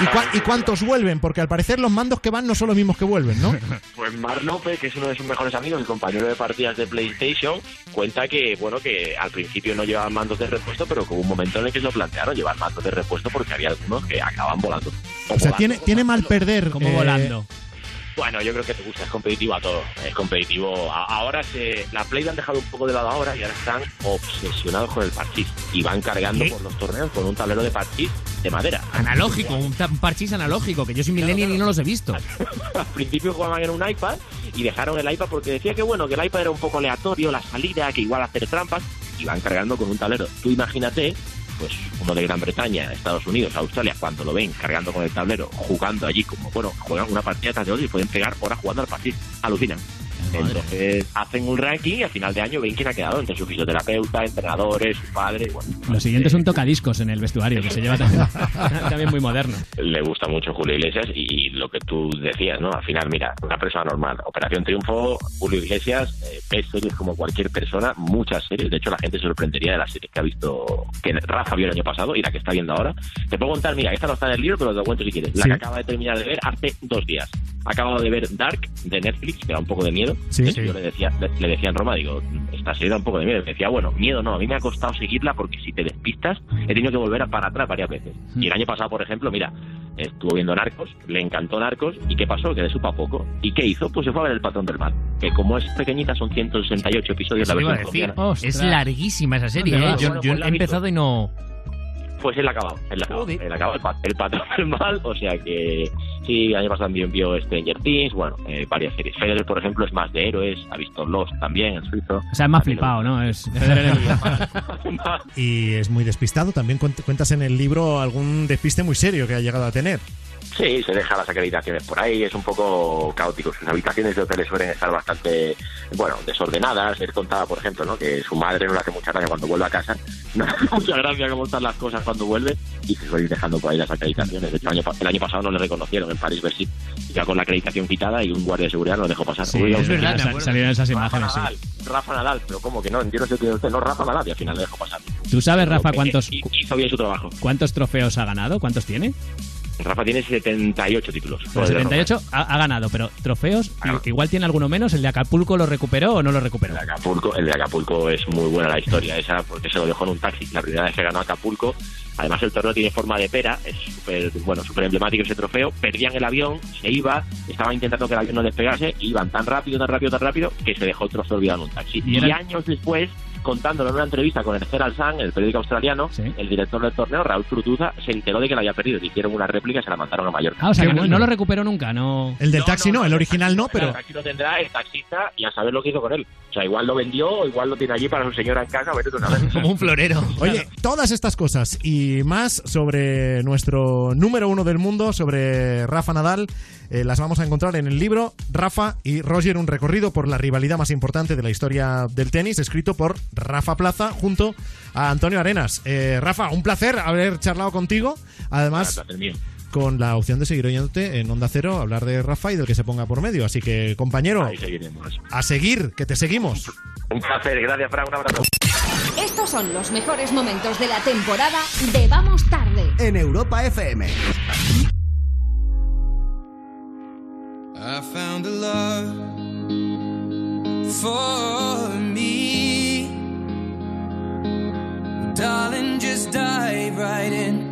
¿Y, cua- y cuántos vuelven? Porque al parecer los mandos que van no son los mismos que vuelven, ¿no? Pues Mar López, que es uno de sus mejores amigos y compañero de partidas de PlayStation, cuenta que, bueno, que al principio no llevaban mandos de repuesto, pero que hubo un momento en el que se lo plantearon llevar mandos de repuesto porque había algunos que acaban volando. O sea, tiene, tiene mal perder. Como eh, volando. Bueno, yo creo que te gusta, es competitivo a todo. Es competitivo. A- ahora se, la Play la han dejado un poco de lado ahora y ahora están obsesionados con el parchís. Y van cargando por los torneos con un tablero de parchís de madera. Analógico, un, un parchís analógico, que yo soy millennial y no los he visto. Al principio jugaban en un iPad y dejaron el iPad porque decía que bueno, que el iPad era un poco aleatorio, la salida, que igual hacer trampas, y van cargando con un tablero. Tú imagínate, pues uno de Gran Bretaña, Estados Unidos, Australia, cuando lo ven cargando con el tablero, jugando allí como, bueno, juegan una partida tras de otra y pueden pegar horas jugando al partido. Alucinan. Entonces hacen un ranking y a final de año ven quién ha quedado entre su fisioterapeuta, entrenadores, su padre. Bueno, Lo siguiente es un tocadiscos en el vestuario, que se lleva también, también muy moderno. le gusta mucho Julio Iglesias y lo que tú decías, ¿no? Al final, mira, una persona normal. Operación Triunfo, Julio Iglesias, eh, ve series como cualquier persona, muchas series. De hecho, la gente se sorprendería de las series que ha visto, que Rafa vio el año pasado y la que está viendo ahora. Te puedo contar, mira, esta no está en el libro, pero te lo cuento si quieres. La Sí. que acaba de terminar de ver hace dos días. Acabo de ver Dark de Netflix, que da un poco de miedo. Sí. Yo le decía, le, le decía en Roma, digo, esta serie da un poco de miedo. Y me decía, bueno, miedo no, a mí me ha costado seguirla porque si te despistas, he tenido que volver a para atrás varias veces. Y el año pasado, por ejemplo, mira, estuvo viendo Narcos, le encantó Narcos, ¿y qué pasó? Que le supo a poco. ¿Y qué hizo? Pues se fue a ver El Patrón del Mal, que como es pequeñita, son 168 episodios la Eso iba a versión colombiana. Es larguísima esa serie, ¿eh? Yo, bueno, yo pues he empezado y no. Pues él ha acabado, él ha acabado, él acabado el, pa- el patrón del mal, o sea que sí, año pasado también vio Stranger Things, bueno, eh, varias series. Federer, por ejemplo, es más de héroes, ha visto Lost también, el suizo. O sea, es más flipado, ¿no? Es Federer Y es muy despistado. También cuent- cuentas en el libro algún despiste muy serio que ha llegado a tener. Sí, se deja las acreditaciones por ahí, es un poco caótico. Sus habitaciones de hoteles suelen estar bastante, bueno, desordenadas. Él contaba, por ejemplo, ¿no? que su madre no le hace mucha gracia cuando vuelve a casa. No le hace mucha gracia cómo están las cosas cuando vuelve y se suele ir dejando por ahí las acreditaciones. De hecho, el año, pa- el año pasado no le reconocieron en París Bercy. Ya con la acreditación quitada y un guardia de seguridad no lo dejó pasar. Sí, Uy, es verdad, Rafa acuerdo. salieron esas imágenes, sí. Nadal, Rafa Nadal, pero ¿cómo que no? Entiendo que usted no Rafa Nadal y al final le dejó pasar. ¿Tú sabes, Rafa, cuántos, Hizo bien su trabajo. cuántos trofeos ha ganado? ¿Cuántos tiene? Rafa tiene 78 títulos. Joder, 78 ha, ha ganado, pero trofeos, igual tiene alguno menos. ¿El de Acapulco lo recuperó o no lo recuperó? Acapulco, el de Acapulco es muy buena la historia esa porque se lo dejó en un taxi. La primera vez que ganó Acapulco, además el torneo tiene forma de pera, es súper bueno, súper emblemático ese trofeo. Perdían el avión, se iba, estaban intentando que el avión no despegase, iban tan rápido, tan rápido, tan rápido que se dejó el trofeo olvidado en un taxi. Y Y, años después, contándolo en una entrevista con el Herald Sun, el periódico australiano, el director del torneo, Raúl Frutuza, se enteró de que la había perdido. Le hicieron una réplica y se la mandaron a Mallorca. Ah, o sea, que no, no lo recuperó nunca, no. El del taxi no, el original no, pero. Aquí lo tendrá el taxista y a saber lo que hizo con él. O sea, igual lo vendió o igual lo tiene allí para su señora en casa, saber. Como un florero. Oye, todas estas cosas y más sobre nuestro número uno del mundo, sobre Rafa Nadal, eh, las vamos a encontrar en el libro Rafa y Roger, un recorrido por la rivalidad más importante de la historia del tenis, escrito por Rafa Plaza junto a Antonio Arenas. Eh, Rafa, un placer haber charlado contigo. Además, Placer mío. Con la opción de seguir oyéndote en Onda Cero, hablar de Rafa y del que se ponga por medio. Así que, compañero, Ahí seguiremos. a seguir, que te seguimos. Un placer, gracias, Fran, un abrazo. Estos son los mejores momentos de la temporada de Vamos Tarde. En Europa FM. I found a love for me. Darling, just dive right in.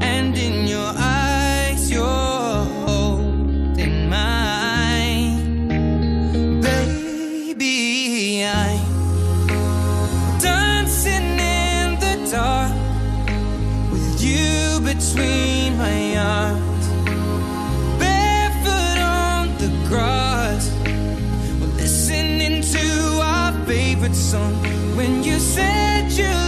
and in your eyes, you're holding mine. Baby, I'm dancing in the dark with you between my arms, barefoot on the grass. We're listening to our favorite song. When you said you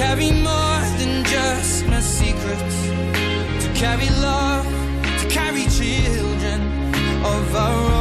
Carry more than just my secrets, to carry love, to carry children of our own.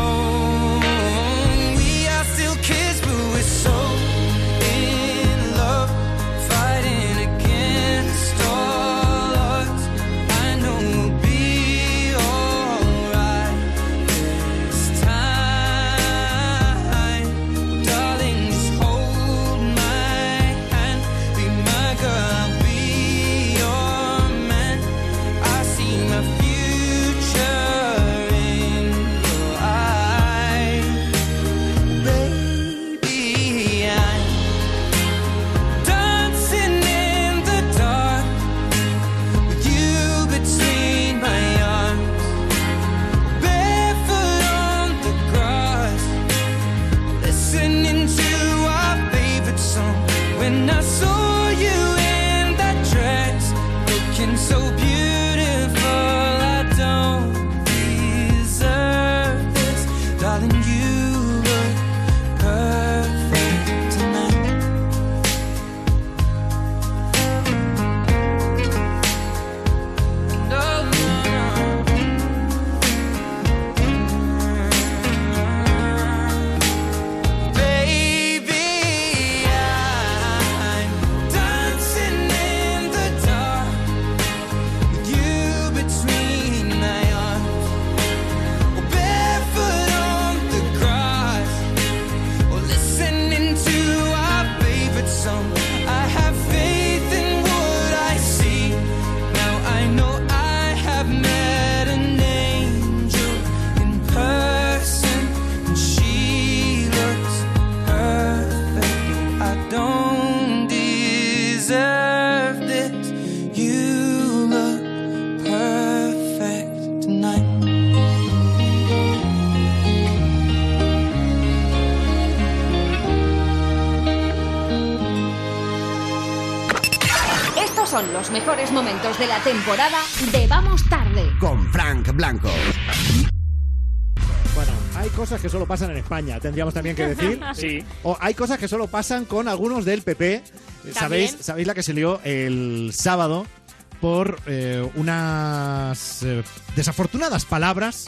Temporada de Vamos Tarde. Con Frank Blanco. Bueno, hay cosas que solo pasan en España, tendríamos también que decir. Sí. O hay cosas que solo pasan con algunos del PP. ¿Sabéis, ¿Sabéis la que se lió el sábado por eh, unas eh, desafortunadas palabras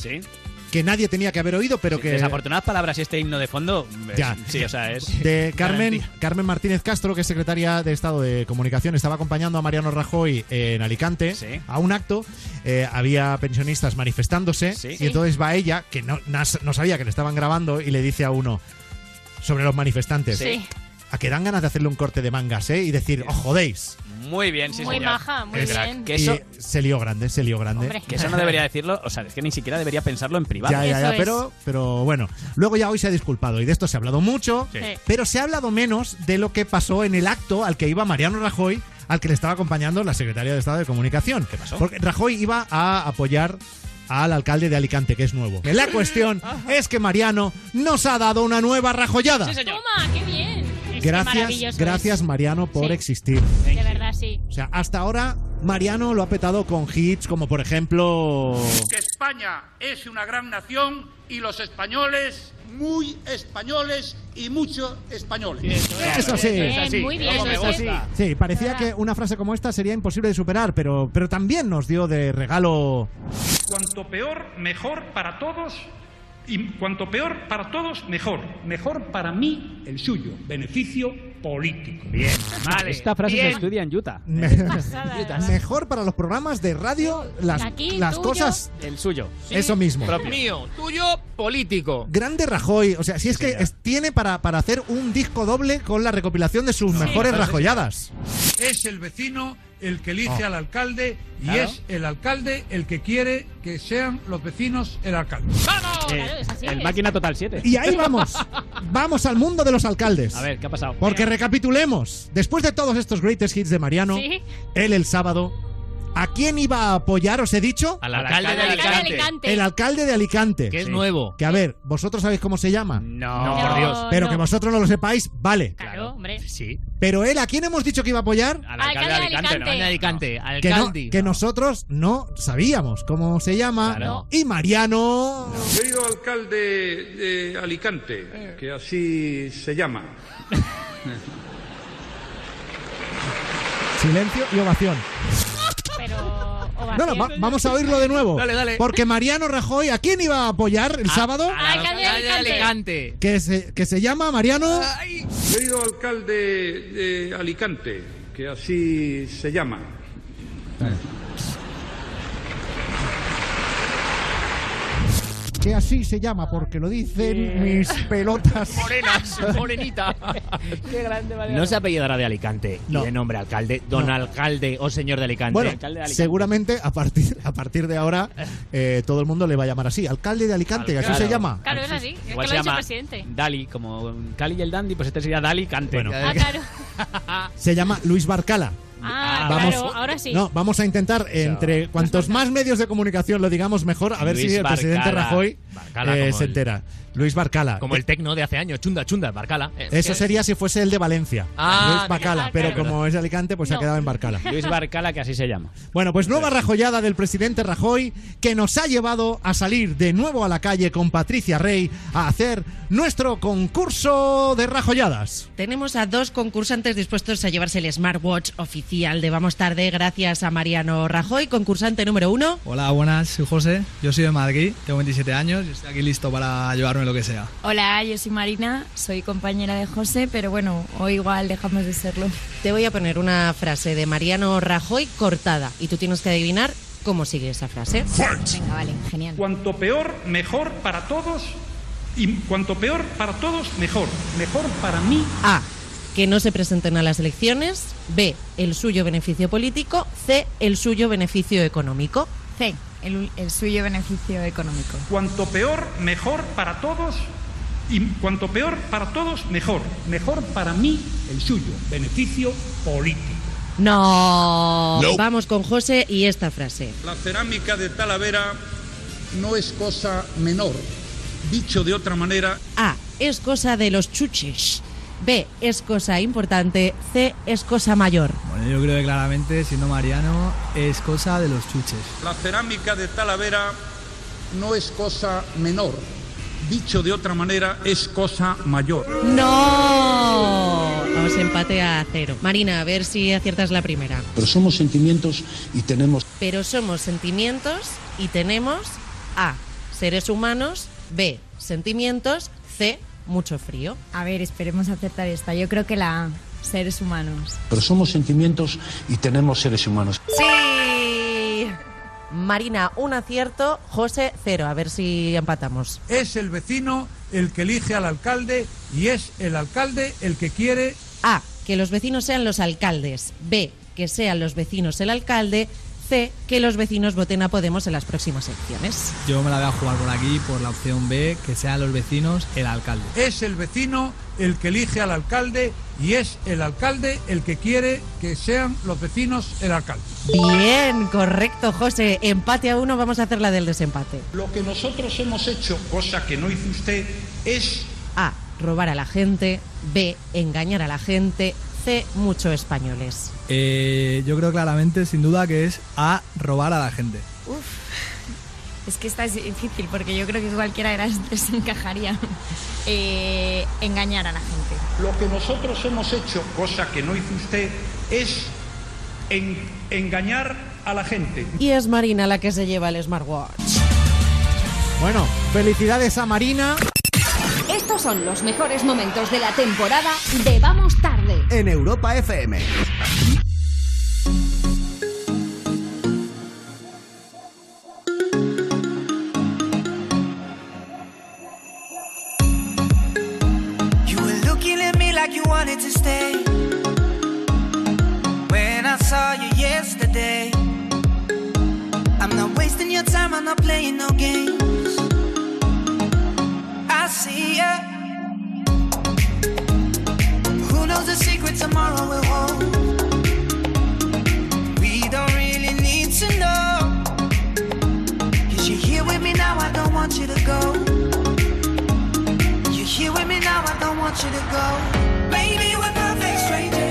que nadie tenía que haber oído, pero que... Desafortunadas palabras y este himno de fondo. es- Ya. Sí, o sea, es. de Carmen, garantía. Carmen Martínez Castro, que es secretaria de Estado de Comunicación, estaba acompañando a Mariano Rajoy en Alicante a un acto. Eh, había pensionistas manifestándose y entonces va ella, que no, no sabía que le estaban grabando, y le dice a uno sobre los manifestantes. Sí. A que dan ganas de hacerle un corte de mangas, ¿eh? Y decir, os jodéis. Muy bien, sí, Muy señor. maja, muy Es- bien. Que eso, Y se lió grande, se lió grande. Hombre. que eso no debería decirlo, o sea, es que ni siquiera debería pensarlo en privado. Ya, ya, ya, pero, pero bueno. Luego ya hoy se ha disculpado y de esto se ha hablado mucho, Sí. pero se ha hablado menos de lo que pasó en el acto al que iba Mariano Rajoy, al que le estaba acompañando la secretaria de Estado de Comunicación. ¿Qué pasó? Porque Rajoy iba a apoyar al alcalde de Alicante, que es nuevo. La cuestión es que Mariano nos ha dado una nueva rajollada. Toma, qué bien. Es Gracias, gracias es. Mariano por Sí. existir. De verdad, sí. O sea, hasta ahora Mariano lo ha petado con hits como por ejemplo... que España es una gran nación y los españoles muy españoles y mucho españoles. Eso sí. Bien, muy bien. Me eso sí. Sí, parecía que una frase como esta sería imposible de superar, pero, pero también nos dio de regalo. Cuanto peor, mejor para todos. Y cuanto peor para todos, mejor. Mejor para mí, el suyo. Beneficio político. Bien, Esta frase se estudia en Utah. Me- mejor para los programas de radio, las, Aquí, las tuyo. cosas. El suyo. Eso mismo. Mío, tuyo, político. Grande Rajoy, o sea, si es que es- tiene para, para hacer un disco doble con la recopilación de sus mejores rajolladas. Es el vecino el que elige Oh. al alcalde y Claro. es el alcalde el que quiere que sean los vecinos el alcalde. Eh, el máquina total 7. Y ahí vamos. vamos al mundo de los alcaldes. A ver, ¿qué ha pasado? Porque recapitulemos, después de todos estos greatest hits de Mariano, Sí. él el sábado, ¿a quién iba a apoyar, os he dicho? Al alcalde de Alicante. El alcalde de Alicante. Que es nuevo. Que a ver, ¿vosotros sabéis cómo se llama? No, No, por Dios. Pero no. que vosotros no lo sepáis, vale. Claro, hombre. Sí. Pero él, ¿a quién hemos dicho que iba a apoyar? Al Alcalde de Alicante. ¿no? Alcalde de Alicante. Que, que nosotros no sabíamos cómo se llama. Claro. Y Mariano... Querido alcalde de Alicante, que así se llama. Silencio y ovación. Pero. No, no, va- vamos a oírlo de nuevo. Dale, dale. Porque Mariano Rajoy, ¿a quién iba a apoyar el sábado? Al Alcalde de Alicante. Que se, que se llama Mariano... Querido alcalde de Alicante, que así se llama. Que así se llama, porque lo dicen mis pelotas. Morenas, morenita. Qué grande, Mariano. No se apellidará de Alicante No. y de nombre alcalde, don No. alcalde o señor de Alicante. Bueno, alcalde de Alicante. seguramente a partir, a partir de ahora eh, todo el mundo le va a llamar así. Alcalde de Alicante, así se llama. Claro, es así. Es que lo se ha dicho el llama presidente. Dali, como Cali y el Dandy, pues este sería Dali Cante. Bueno. Ah, claro. Se llama Luis Barcala. Ah, Vamos- claro, ahora sí. No, vamos a intentar, entre cuantos más medios de comunicación lo digamos mejor, a ver Luis si el presidente Barcala. Rajoy Barcala, eh, como se el- entera. Luis Barcala. Como el tecno de hace años, chunda, chunda, Barcala. Eh, Eso sería si fuese el de Valencia. Ah, Luis Barcala. pero claro. como es de Alicante, pues se ha quedado en Barcala. Luis Barcala, que así se llama. Bueno, pues nueva rajollada del presidente Rajoy que nos ha llevado a salir de nuevo a la calle con Patricia Rey a hacer nuestro concurso de rajolladas. Tenemos a dos concursantes dispuestos a llevarse el smartwatch oficial de Vamos Tarde gracias a Mariano Rajoy, concursante número uno. Hola, buenas, soy José, yo soy de Madrid, tengo 27 años estoy aquí listo para llevarme lo que sea. Hola, yo soy Marina, soy compañera de José, pero bueno, hoy igual dejamos de serlo. Te voy a poner una frase de Mariano Rajoy cortada y tú tienes que adivinar cómo sigue esa frase. Venga, vale, genial. Cuanto peor, mejor para todos. Y cuanto peor para todos, mejor. Mejor para mí. A. Que no se presenten a las elecciones. B. El suyo beneficio político. C. El suyo beneficio económico. C. El, el suyo beneficio económico. Cuanto peor, mejor para todos. Y cuanto peor para todos, mejor. Mejor para mí, el suyo. Beneficio político. No. No. Vamos con José y esta frase. La cerámica de Talavera no es cosa menor. Dicho de otra manera, A. Es cosa de los chuches. B es cosa importante, C es cosa mayor. Bueno, yo creo que claramente, siendo Mariano, es cosa de los chuches. La cerámica de Talavera no es cosa menor. Dicho de otra manera, es cosa mayor. ¡No! Vamos, empate a cero. Marina, a ver si aciertas la primera. Pero somos sentimientos y tenemos Pero somos sentimientos y tenemos A. Seres humanos. B. Sentimientos. C. Mucho frío. A ver, esperemos acertar esta. Yo creo que la A, seres humanos. pero somos sentimientos y tenemos seres humanos. ¡Sí! Marina, un acierto. José, cero. A ver si empatamos. Es el vecino el que elige al alcalde y es el alcalde el que quiere A. Que los vecinos sean los alcaldes. B. Que sean los vecinos el alcalde. C. Que los vecinos voten a Podemos en las próximas elecciones. Yo me la voy a jugar por aquí, por la opción B, que sean los vecinos el alcalde. Es el vecino el que elige al alcalde y es el alcalde el que quiere que sean los vecinos el alcalde. Bien, correcto, José. Empate a uno, vamos a hacer la del desempate. Lo que nosotros hemos hecho, cosa que no hizo usted, es A. Robar a la gente. B. Engañar a la gente. C. Mucho españoles. Eh, yo creo claramente, sin duda, que es a robar a la gente. Uf. Es que esta es difícil porque yo creo que cualquiera de las tres encajaría. Eh, engañar a la gente. lo que nosotros hemos hecho, cosa que no hizo usted, es en- engañar a la gente. Y es Marina la que se lleva el smartwatch. Bueno, felicidades a Marina. Estos son los mejores momentos de la temporada de Vamos Tarde. En Europa FM. You were looking at me like you wanted to stay. When I saw you yesterday, I'm not wasting your time, I'm not playing no games. I see ya. Knows the secret tomorrow will hold? We don't really need to know. Cause you're here with me now, I don't want you to go. You're here with me now, I don't want you to go. Maybe we're perfect strangers.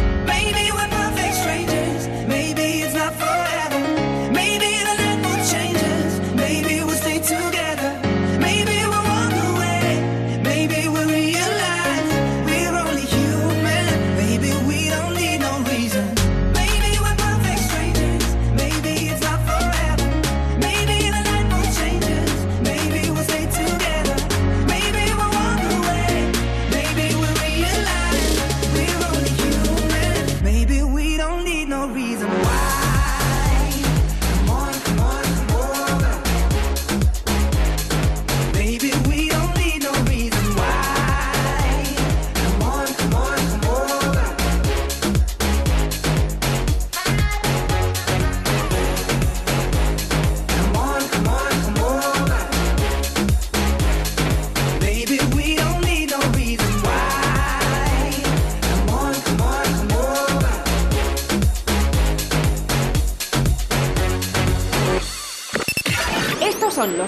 baby, you were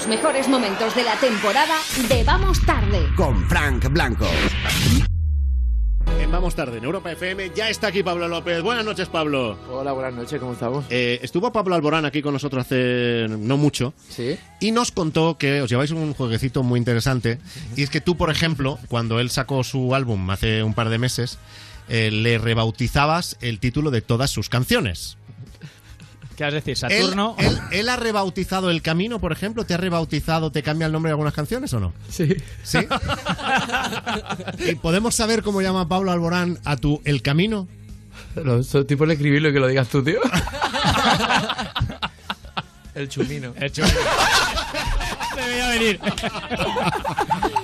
los mejores momentos de la temporada de Vamos Tarde. Con Frank Blanco. En Vamos Tarde, en Europa FM, ya está aquí Pablo López. Buenas noches, Pablo. Hola, buenas noches, ¿cómo estamos? Eh, estuvo Pablo Alborán aquí con nosotros hace no mucho. Sí. Y nos contó que os lleváis un jueguecito muy interesante. Y es que tú, por ejemplo, cuando él sacó su álbum hace un par de meses, eh, le rebautizabas el título de todas sus canciones. ¿Qué vas a decir? ¿Saturno? ¿Él, él, él ha rebautizado El Camino, por ejemplo? ¿Te ha rebautizado, te cambia el nombre de algunas canciones o no? Sí. ¿Sí? ¿Y podemos saber cómo llama Pablo Alborán a tu El Camino? No, eso tipo de escribirlo y que lo digas tú, tío. El chumino. El chumino. Se veía venir.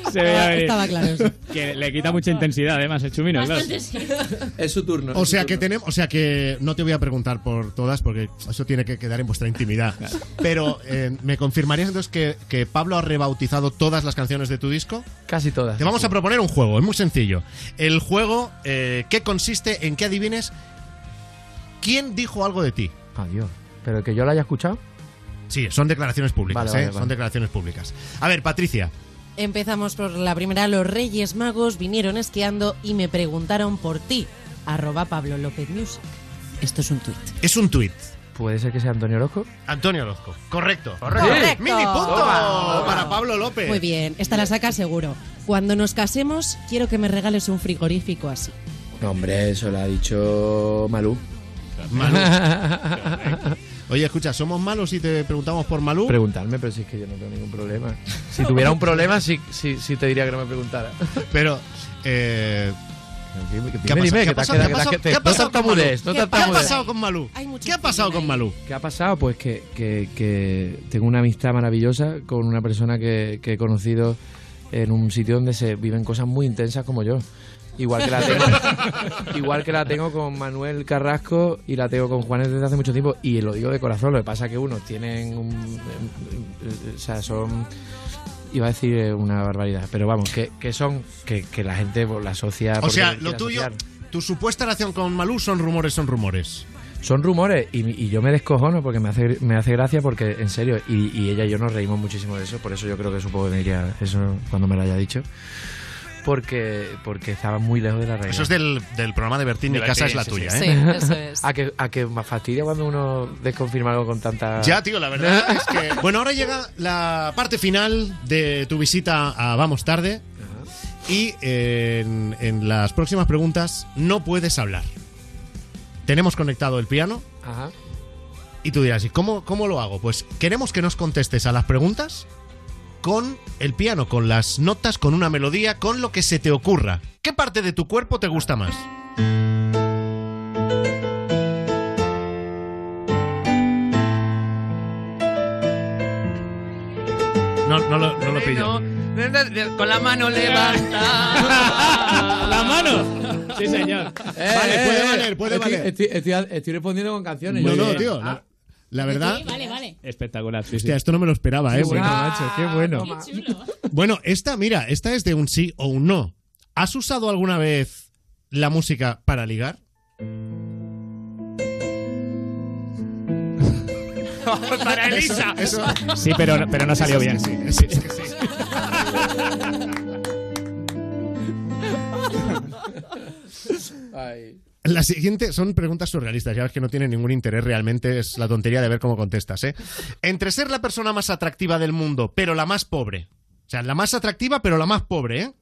Se veía venir. Estaba claro eso. Que le quita mucha intensidad, además, el chumino, claro. Es su turno. O sea que turno. tenemos, o sea que no te voy a preguntar por todas porque eso tiene que quedar en vuestra intimidad. Pero eh, me confirmarías entonces que, que Pablo ha rebautizado todas las canciones de tu disco. Casi todas. Te vamos a proponer un juego, es muy sencillo. El juego eh, que consiste en que adivines quién dijo algo de ti. Adiós. ¿Pero que yo lo haya escuchado? Sí, son declaraciones públicas, Vale, vale, ¿eh? vale. Son declaraciones públicas. A ver, Patricia. Empezamos por la primera. Los Reyes Magos vinieron esquiando y me preguntaron por ti. Arroba Pablo López Music. Esto es un tuit. Es un tuit. ¿Puede ser que sea Antonio Orozco? Antonio Orozco. Correcto. Correcto. Mini punto Toma. para Pablo López. Muy bien, esta la saca seguro. Cuando nos casemos, quiero que me regales un frigorífico así. No, hombre, eso lo ha dicho Malú. Malú. Oye, escucha, ¿somos malos si te preguntamos por Malú? Preguntarme, pero si es que yo no tengo ningún problema. Si tuviera un problema, sí, sí, sí te diría que no me preguntara. Pero, eh, ¿Qué dime, dime, que te has quedado- que te has quedado- ¿Qué ha pasado con Malú? ¿Qué ha pasado con Malú? ¿Qué ha pasado con Malú? ¿Qué ha pasado? Pues que, que- que tengo una amistad maravillosa con una persona que, que he conocido en un sitio donde se viven cosas muy intensas como yo. Igual que la tengo, igual que la tengo con Manuel Carrasco y la tengo con Juanes desde hace mucho tiempo. Y lo digo de corazón, lo que pasa es que unos tienen un, o sea, son iba a decir eh, una barbaridad, pero vamos, que, que son que, que la gente pues, la asocia O sea, lo tuyo, asociar. tu supuesta relación con Malú son rumores, son rumores. Son rumores y, y yo me descojono porque me hace, me hace gracia porque, en serio, y, y ella y yo nos reímos muchísimo de eso, por eso yo creo que supongo que me diría eso cuando me lo haya dicho. Porque, porque estaba muy lejos de la realidad. Eso es del, del programa de Bertín, Mi De casa es la tuya, sí. ¿eh? Sí, eso es. a, que, a que me fastidia cuando uno desconfirma algo con tanta... Ya, tío, la verdad es que... Bueno, ahora llega la parte final de tu visita a Vamos Tarde. Y eh, en, en las próximas preguntas no puedes hablar. Tenemos conectado el piano Ajá. y tú dirás, ¿y cómo, cómo lo hago? Pues queremos que nos contestes a las preguntas con el piano, con las notas, con una melodía, con lo que se te ocurra. ¿Qué parte de tu cuerpo te gusta más? No, no lo, no lo pillo. Con la mano levanta. ¿La mano? Sí, señor. Vale, puede valer, puede estoy, valer. Estoy, estoy- estoy respondiendo con canciones. No, no, tío. La, la verdad. Sí, vale, vale. Espectacular, sí, sí. Hostia, esto no me lo esperaba, Qué ¿eh? bueno, macho, qué bueno. Qué chulo. Bueno, esta, mira, esta es de un sí o un no. ¿Has usado alguna vez la música para ligar? Para Elisa. Eso- Sí, pero, pero no salió bien. Sí, sí, sí, sí. Ay. La siguiente son preguntas surrealistas, ya ves que no tienen ningún interés realmente, es la tontería de ver cómo contestas, ¿eh? Entre ser la persona más atractiva del mundo, pero la más pobre, o sea, la más atractiva, pero la más pobre, ¿eh?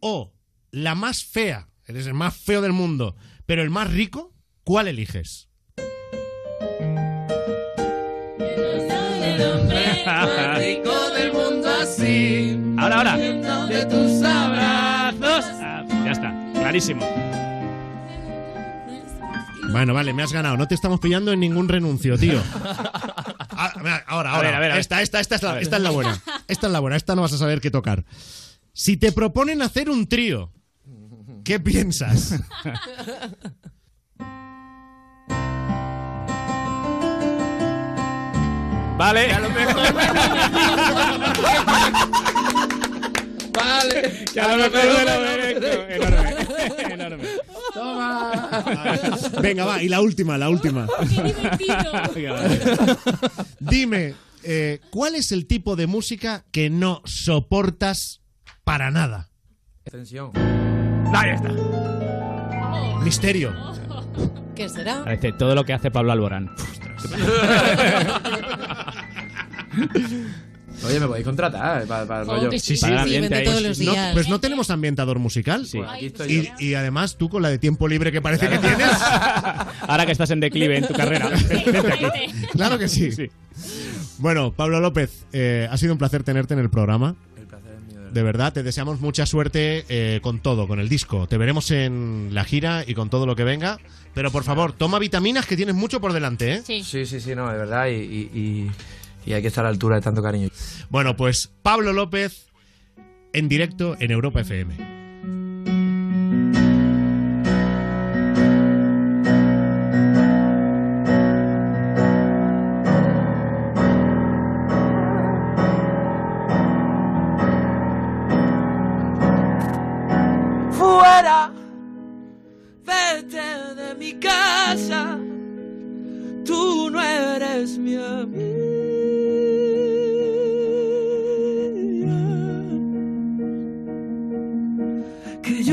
O la más fea, eres el más feo del mundo, pero el más rico, ¿cuál eliges? rico del mundo así. Ahora, ahora. De tus abrazos. Ah, ya está, clarísimo. Bueno, vale, me has ganado, no te estamos pillando en ningún renuncio, tío. Ah, Ahora, A ahora, ver, a ver, a ver. esta, esta, esta es, la, esta es la buena. Esta es la buena, esta no vas a saber qué tocar. Si te proponen hacer un trío, ¿qué piensas? Vale. Vale. Que a lo. Enorme. Enorme. Toma. Venga, va, y la última, la última. Venga, vale. Dime, eh, ¿cuál es el tipo de música que no soportas para nada? Atención. Ahí está. Misterio. ¿Qué será? Parece todo lo que hace Pablo Alborán. Oye, me podéis contratar para, para el Oh, rollo. sí, sí, Para sí, todos los No, días. pues no tenemos ambientador musical. Estoy Y, y además tú con la de tiempo libre que parece que tienes. Ahora que estás en declive en tu carrera. Claro que sí. Bueno, Pablo López, eh, ha sido un placer tenerte en el programa. El placer es mío. de verdad. De verdad, te deseamos mucha suerte eh, con todo, con el disco. Te veremos en la gira y con todo lo que venga. Pero por favor, toma vitaminas que tienes mucho por delante, ¿eh? Sí. Sí, sí, sí, no, de verdad. Y, y, y- y hay que estar a la altura de tanto cariño. Bueno, pues Pablo López en directo en Europa FM. fuera, vete de mi casa, tú no eres mi amiga.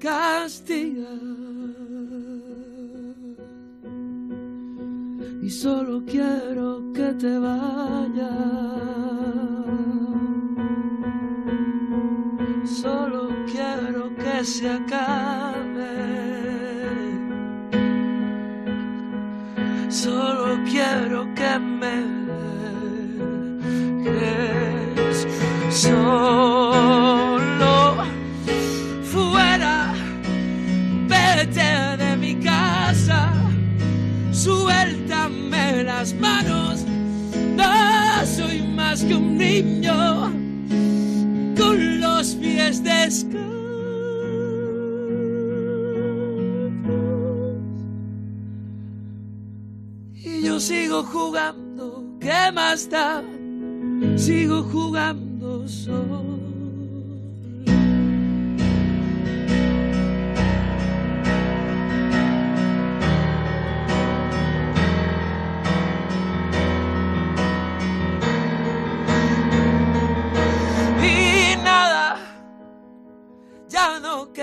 castiga. Y solo quiero que te vayas. Solo quiero que se acabe. Solo quiero que me dejes con los pies descalzos. Y yo sigo jugando, ¿qué más da? Sigo jugando solo.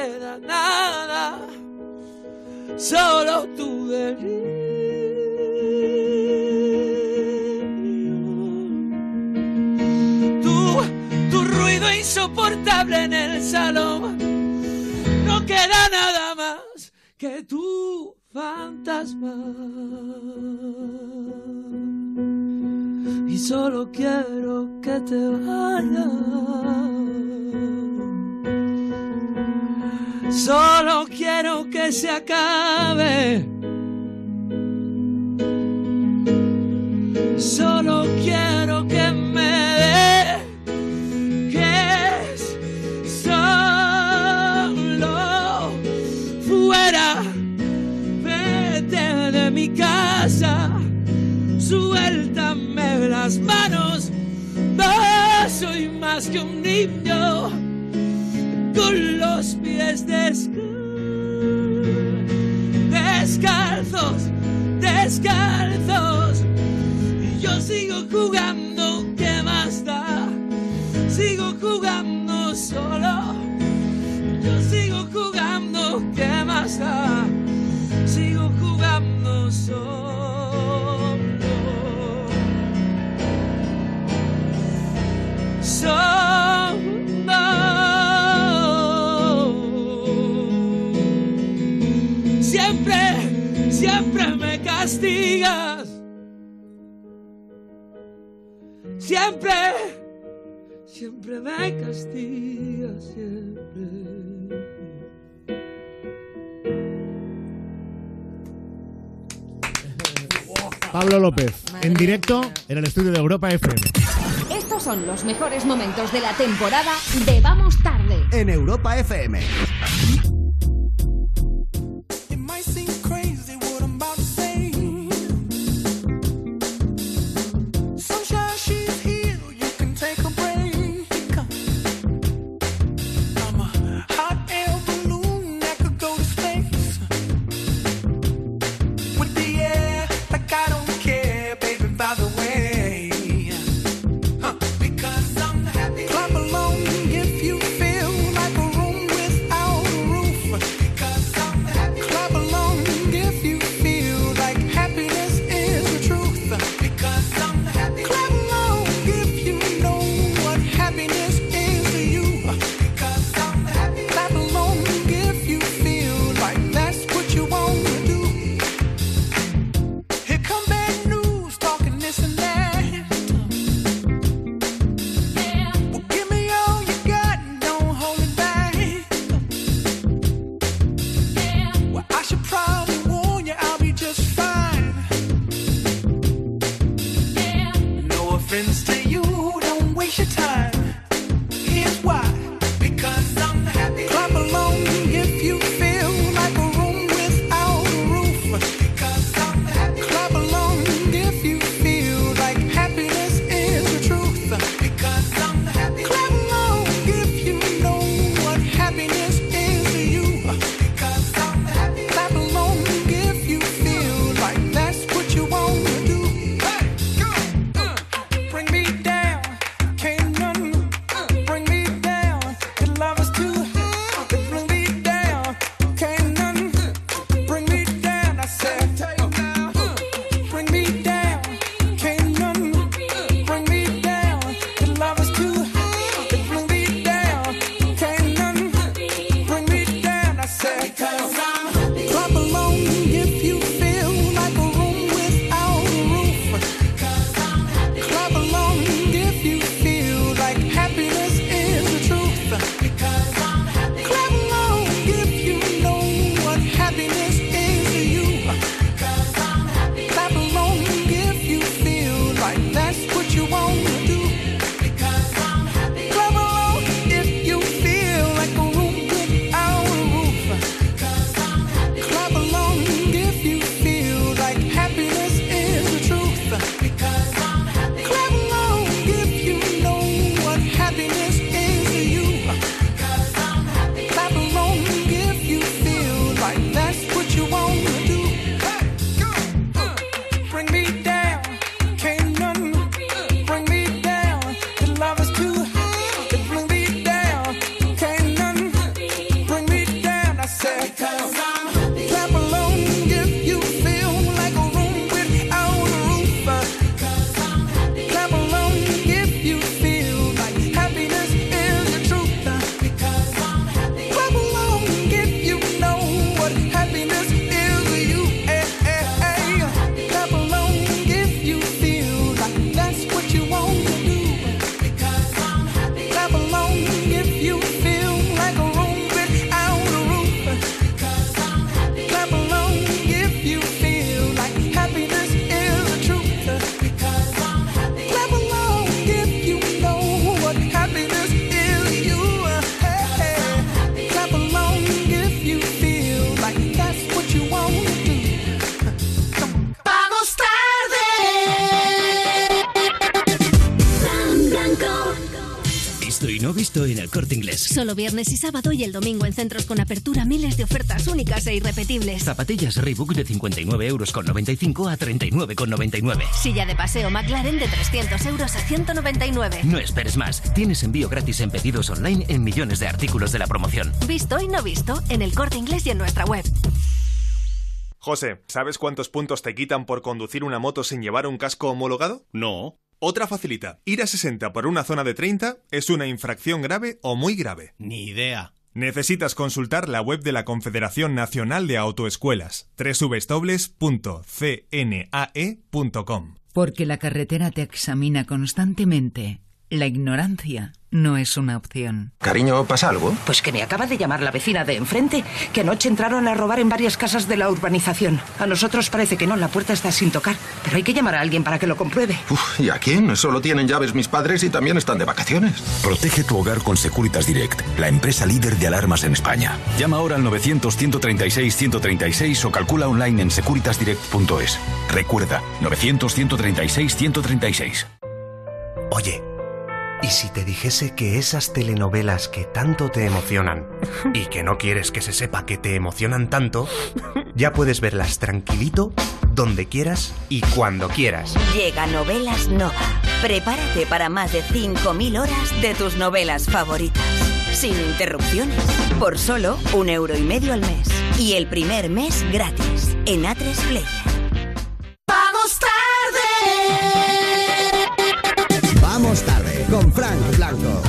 Queda nada, solo tu delirio. Tu, tu ruido insoportable en el salón, no queda nada más que tu fantasma. Y solo quiero que te vayas. Solo quiero que se acabe. Solo quiero que me dejes solo fuera. Vete de mi casa. Suéltame las manos. No soy más que un niño con los pies descalzos, descalzos. Y yo sigo jugando, ¿qué más da? Sigo jugando solo. Yo sigo jugando, ¿qué más da? Sigo jugando solo. Solo. siempre, siempre me castiga, siempre. Pablo López, en directo en el estudio de Europa FM. Estos son los mejores momentos de la temporada de Vamos Tarde. En Europa FM. Solo viernes y sábado y el domingo en centros con apertura miles de ofertas únicas e irrepetibles. Zapatillas Reebok de 59 euros con 95 a 39,99. Silla de paseo McLaren de 300 euros a 199. No esperes más. Tienes envío gratis en pedidos online en millones de artículos de la promoción. Visto y no visto en el corte inglés y en nuestra web. José, ¿sabes cuántos puntos te quitan por conducir una moto sin llevar un casco homologado? No. Otra facilita. Ir a 60 por una zona de 30 es una infracción grave o muy grave. Ni idea. Necesitas consultar la web de la Confederación Nacional de Autoescuelas, www.cnae.com. Porque la carretera te examina constantemente. La ignorancia no es una opción. Cariño, ¿pasa algo? Pues que me acaba de llamar la vecina de enfrente, que anoche entraron a robar en varias casas de la urbanización. A nosotros parece que no, la puerta está sin tocar, pero hay que llamar a alguien para que lo compruebe. Uf, ¿Y a quién? Solo tienen llaves mis padres y también están de vacaciones. Protege tu hogar con Securitas Direct, la empresa líder de alarmas en España. Llama ahora al 900-136-136 o calcula online en securitasdirect.es. Recuerda, 900-136-136. Oye, ¿y si te dijese que esas telenovelas que tanto te emocionan y que no quieres que se sepa que te emocionan tanto, ya puedes verlas tranquilito, donde quieras y cuando quieras? Llega Novelas Nova. Prepárate para más de 5.000 horas de tus novelas favoritas. Sin interrupciones. Por solo un euro y medio al mes. Y el primer mes gratis. En A3 Player. Vamos tarde. Frank Blanco.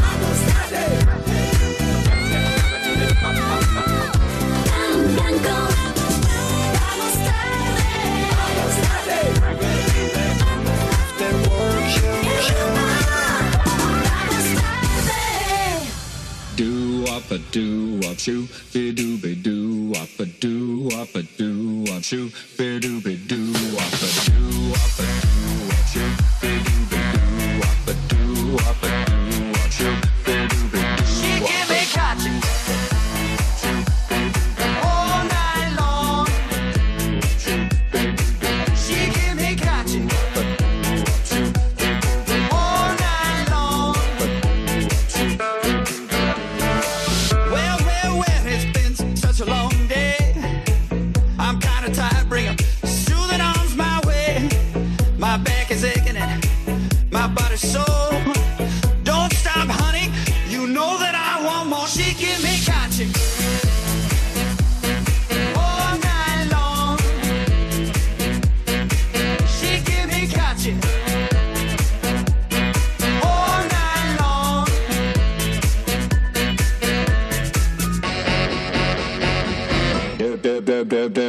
Up a do up shoo, be do be do up a do up a do up shoo, be do be do up a do up a do up shoo, be do be up a do up a do shoo, be do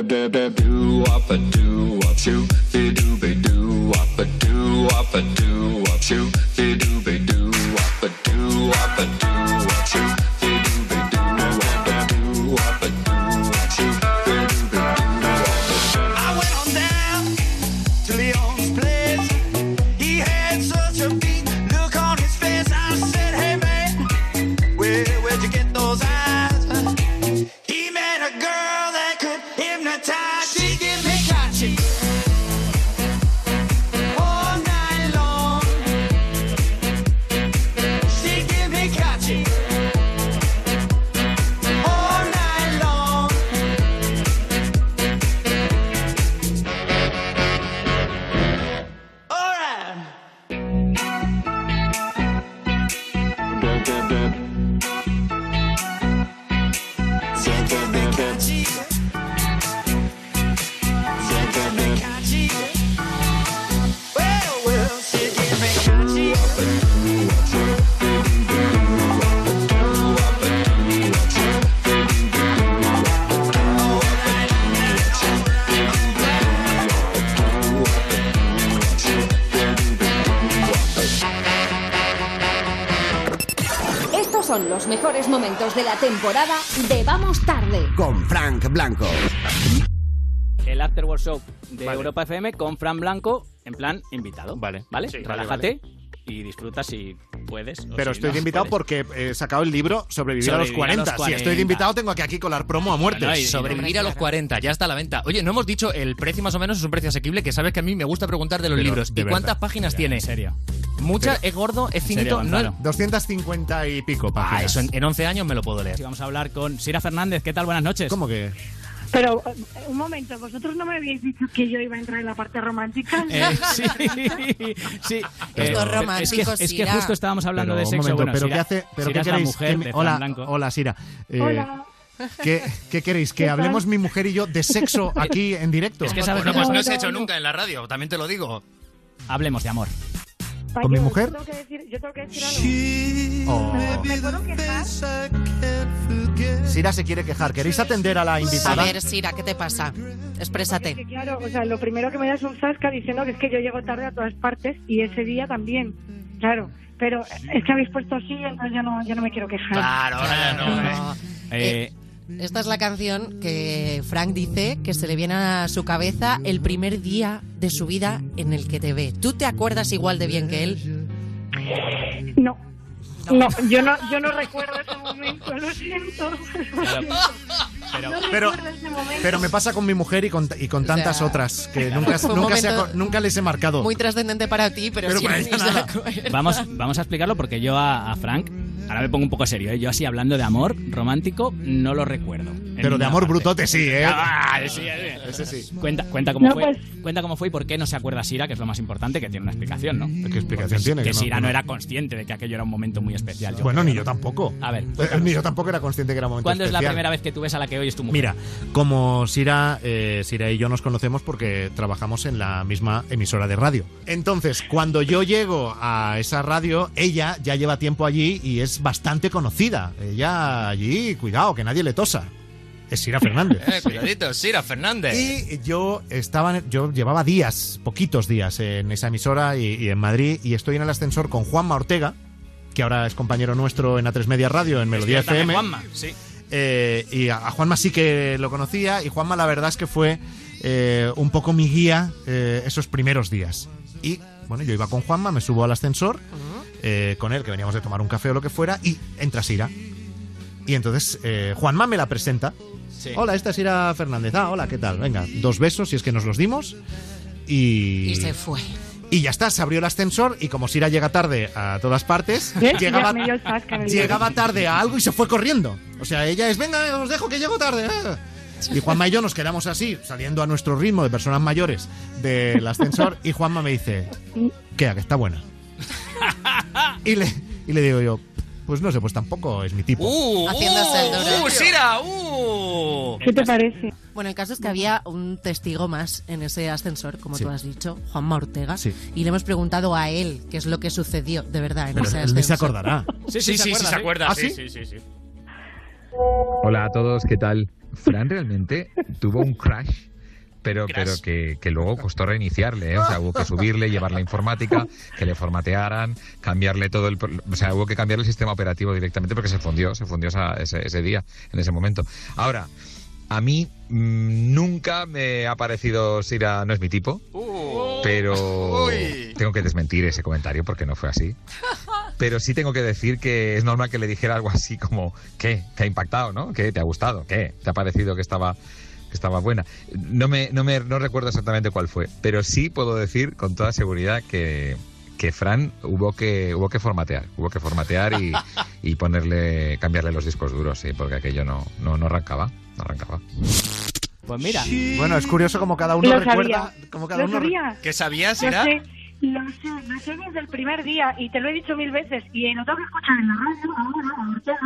do do do do up a do up shoo be do be do up a do up a do up shoo son los mejores momentos de la temporada de Vamos tarde. Con Frank Blanco. El After Work Show de Europa FM con Fran Blanco en plan invitado. Vale. ¿Vale? Sí, vale, Relájate y disfruta si puedes. o Pero si estoy no de invitado puedes. porque he sacado el libro Sobrevivir, a los Sobrevivir a 40. los Si estoy de 40. invitado, tengo que aquí colar promo a muerte. Sobrevivir a los 40, ya está a la venta. Oye, no hemos dicho el precio más o menos, es un precio asequible que sabes que a mí me gusta preguntar de los Pero, libros. de ¿Y cuántas páginas Ya, tiene? en serio. Muchas, Pero- es gordo, es finito. no es- Gonzalo. 250 y pico páginas. Ah, eso en, en 11 años me lo puedo leer. Sí, vamos a hablar con Sira Fernández. ¿Qué tal? Buenas noches. ¿Cómo que? Pero, eh, un momento, ¿vosotros no me habíais dicho que yo iba a entrar en la parte romántica? Eh, sí, sí. Eh, romántico, es que, es que Sira. justo estábamos hablando Pero, de un sexo. momento, Bueno, ¿pero Sira- qué hace? ¿Pero Sira qué queréis? mujer ¿Qué me- de Fran hola, Blanco. hola, Sira. Eh, Hola. ¿qué, qué queréis? ¿Que ¿Qué hablemos mi mujer y yo de sexo aquí en directo? Es que sabes, no, pues no se ha hecho nunca en la radio, también te lo digo. Hablemos de amor. ¿Con mi mujer? Yo tengo que decir, yo tengo que decir algo. Oh. ¿Me puedo quejar? Sira se quiere quejar. ¿Queréis atender a la A invitada? ver, Sira, ¿qué te pasa? Exprésate. Que claro, o sea, lo primero que me da es un zasca diciendo que es que yo llego tarde a todas partes y ese día también. Claro, pero es que habéis puesto así, entonces yo no, yo no me quiero quejar. Claro, ahora ya no. Eh, Esta es la canción que Frank dice que se le viene a su cabeza el primer día de su vida en el que te ve. ¿Tú te acuerdas igual de bien que él? No. No, yo no, yo no recuerdo ese momento, lo siento. Pero, No pero, recuerdo ese momento. pero me pasa con mi mujer y con, y con tantas sea, otras que nunca, nunca, se aco- nunca les he marcado. Muy trascendente para ti, pero, Pero sí, para ella se nada. acuerda. Vamos, vamos a explicarlo porque yo a, a Frank, ahora me pongo un poco serio, ¿eh? yo así hablando de amor romántico no lo recuerdo. Pero de amor brutote sí, ¿eh? Ah, sí. Ese sí. Cuenta, cuenta cómo No, fue, pues- cuenta cómo fue y por qué no se acuerda Sira, que es lo más importante, que tiene una explicación, ¿no? ¿Qué explicación Porque tiene? Que Que no- Sira no no- era consciente de que aquello era un momento muy especial. yo Bueno, creo. ni yo tampoco. A ver, Ni yo tampoco era consciente que era un momento ¿cuándo es la especial. primera vez que tú ves a la que hoy es tu mujer? Mira, como Sira, eh, Sira y yo nos conocemos porque trabajamos en la misma emisora de radio. Entonces, cuando yo llego a esa radio, ella ya lleva tiempo allí y es bastante conocida. Ella allí, cuidado, que nadie le tosa. Es Sira Fernández. Eh, cuidadito, Sira Fernández. Y yo estaba, yo llevaba días, poquitos días en esa emisora y, y en Madrid y estoy en el ascensor con Juanma Ortega, que ahora es compañero nuestro en A3 Media Radio, en Melodía FM. Juanma, sí. Eh, y a, a Juanma sí que lo conocía y Juanma la verdad es que fue eh, un poco mi guía eh, esos primeros días. Y bueno, yo iba con Juanma, me subo al ascensor eh, con él, que veníamos de tomar un café o lo que fuera, y entra Sira. Y entonces eh, Juanma me la presenta. Sí. Hola, esta es Sira Fernández. Ah, hola, ¿qué tal? Venga, dos besos, si es que nos los dimos. Y, Y se fue. Y ya está, se abrió el ascensor y como Sira llega tarde a todas partes, llegaba, llegaba tarde a algo y se fue corriendo. O sea, ella es, venga, os dejo que llego tarde. ah". Y Juanma y yo nos quedamos así, saliendo a nuestro ritmo de personas mayores del ascensor y Juanma me dice, ¿qué? ¿A que está buena? Y le, y le digo yo, pues no sé, pues tampoco es mi tipo. Uh, Haciéndose el uh, duro. uh, Sira, uh. ¿Qué te parece? Bueno, el caso es que había un testigo más en ese ascensor, como Sí. tú has dicho, Juanma Ortega, Sí. y le hemos preguntado a él qué es lo que sucedió de verdad en Pero ese él ni se ascensor. acordará. Sí, sí, sí, sí, se acuerda. ¿Ah, sí, sí? sí, sí, sí. Hola a todos, ¿qué tal? Fran realmente tuvo un crash, pero, pero que, que luego costó reiniciarle, ¿eh? o sea, hubo que subirle, llevar la informática, que le formatearan, cambiarle todo el... O sea, hubo que cambiar el sistema operativo directamente porque se fundió, se fundió esa- ese, ese día, en ese momento. Ahora, a mí mm, nunca me ha parecido Sira, no es mi tipo, pero tengo que desmentir ese comentario porque no fue así. Pero sí tengo que decir que es normal que le dijera algo así como, ¿qué? ¿Te ha impactado, no? ¿Qué? ¿Te ha gustado? ¿Qué? ¿Te ha parecido que estaba, que estaba buena? No, me, no, me, no recuerdo exactamente cuál fue, pero sí puedo decir con toda seguridad que, que Fran hubo que, hubo que formatear, hubo que formatear y, y ponerle, cambiarle los discos duros, sí, porque aquello no, no, no arrancaba, no arrancaba. Pues mira, Bueno, es curioso como cada uno Lo recuerda... sabía. Como cada Lo uno re- sabía. ¿Qué sabías, Lo sé, lo sé, lo sé desde el primer día y te lo he dicho mil veces y lo tengo que escuchar en la radio ahora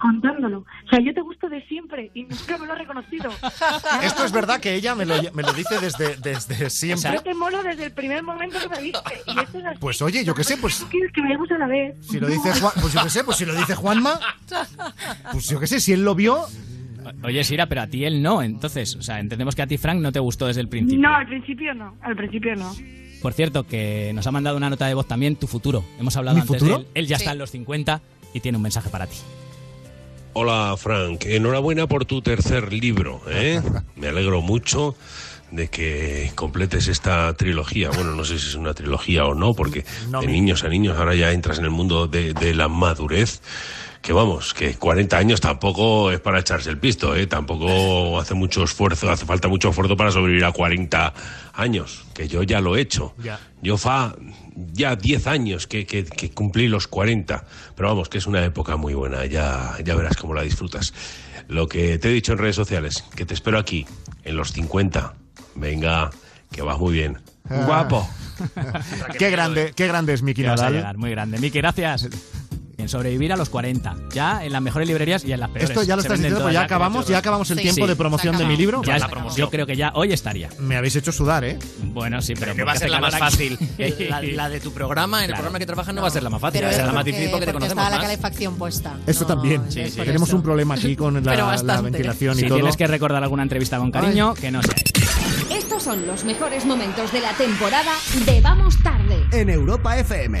contándolo. O sea, yo te gusto de siempre y nunca me lo he reconocido. Esto es verdad que ella me lo, me lo dice desde, desde siempre. Yo te molo desde el primer momento que me viste. Y esto es así. Pues oye, yo qué sé, pues ¿Tú quieres que vayamos a la vez? si lo dice Juan, pues yo qué sé, pues si lo dice Juanma, pues yo qué sé, si él lo vio, oye Sira, pero a ti él no, entonces, o sea, entendemos que a ti Frank no te gustó desde el principio. No, al principio no. Al principio no. Por cierto, que nos ha mandado una nota de voz también, tu futuro. Hemos hablado ¿Mi antes futuro? de él. Él ya Sí. está en los 50 y tiene un mensaje para ti. Hola Frank, enhorabuena por tu tercer libro. ¿eh? Me alegro mucho de que completes esta trilogía. Bueno, no sé si es una trilogía o no, porque No, de niños a niños ahora ya entras en el mundo de, de la madurez. Que vamos, que 40 años tampoco es para echarse el pisto, ¿eh? Tampoco hace mucho esfuerzo, hace falta mucho esfuerzo para sobrevivir a 40 años, que yo ya lo he hecho. Ya. Yo fa ya 10 años que, que- que cumplí los 40, pero vamos, que es una época muy buena, ya, ya verás cómo la disfrutas. Lo que te he dicho en redes sociales, que te espero aquí, en los 50. Venga, que vas muy bien. Ah. Guapo. qué grande, qué grande es Miki Nadal. llegar, muy grande. Miki, gracias. En sobrevivir a los 40. Ya en las mejores librerías y en las peores. Esto ya lo estás diciendo, pues ya acabamos, ya acabamos el Sí, tiempo sí, de promoción de mi libro. Ya, la promoción. yo creo que ya hoy estaría. Me habéis hecho sudar, ¿eh? Bueno, sí, pero Que va a ser la más fácil. La, la de tu programa, en el Claro. programa que trabajas, no va a ser la más fácil, va a es ser la más difícil porque te porque conocemos estaba la calefacción puesta. Eso No, también. es Sí, sí. por Tenemos eso. un problema aquí con la, ventilación y Si todo. tienes que recordar alguna entrevista con cariño, que no sea. Estos son los mejores momentos de la temporada de Vamos Tarde. En Europa FM.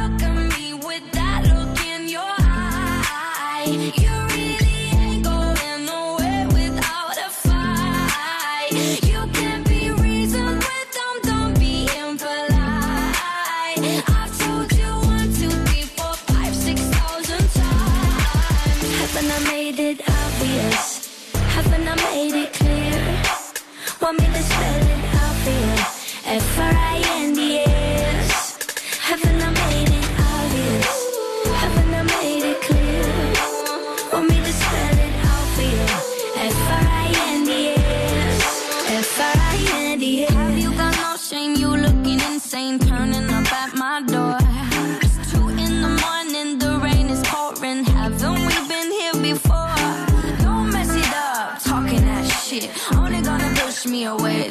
Want me to spell it out for you? F-R-I-N-D-S. Away,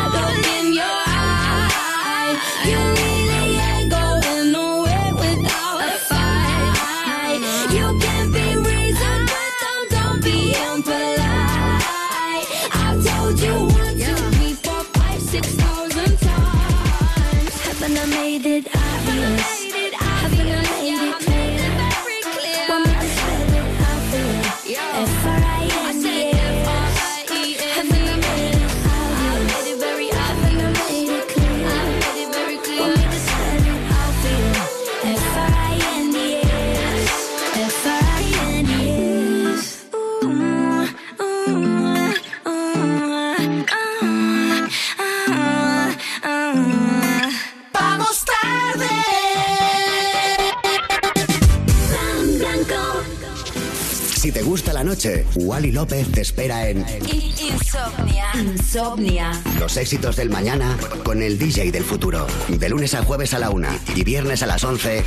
noche, Wally López te espera en Insomnia. Insomnia. Los éxitos del mañana con el DJ del futuro. De lunes a jueves a la una y viernes a las 11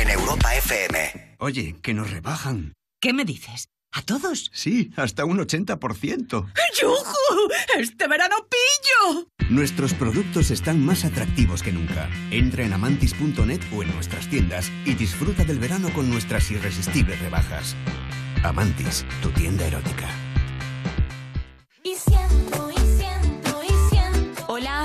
en Europa FM. Oye, que nos rebajan. ¿Qué me dices? ¿A todos? Sí, hasta un 80%. ¡Yujú! ¡Este verano pillo! Nuestros productos están más atractivos que nunca. Entra en amantis.net o en nuestras tiendas y disfruta del verano con nuestras irresistibles rebajas. Amantis, tu tienda erótica.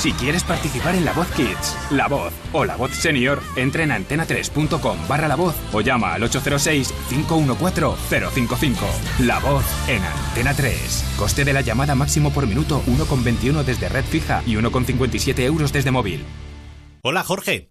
Si quieres participar en La Voz Kids, La Voz o La Voz Senior, entra en antena3.com barra La Voz o llama al 806-514-055. La Voz en Antena 3. Coste de la llamada máximo por minuto 1,21 desde red fija y 1,57 euros desde móvil. Hola Jorge.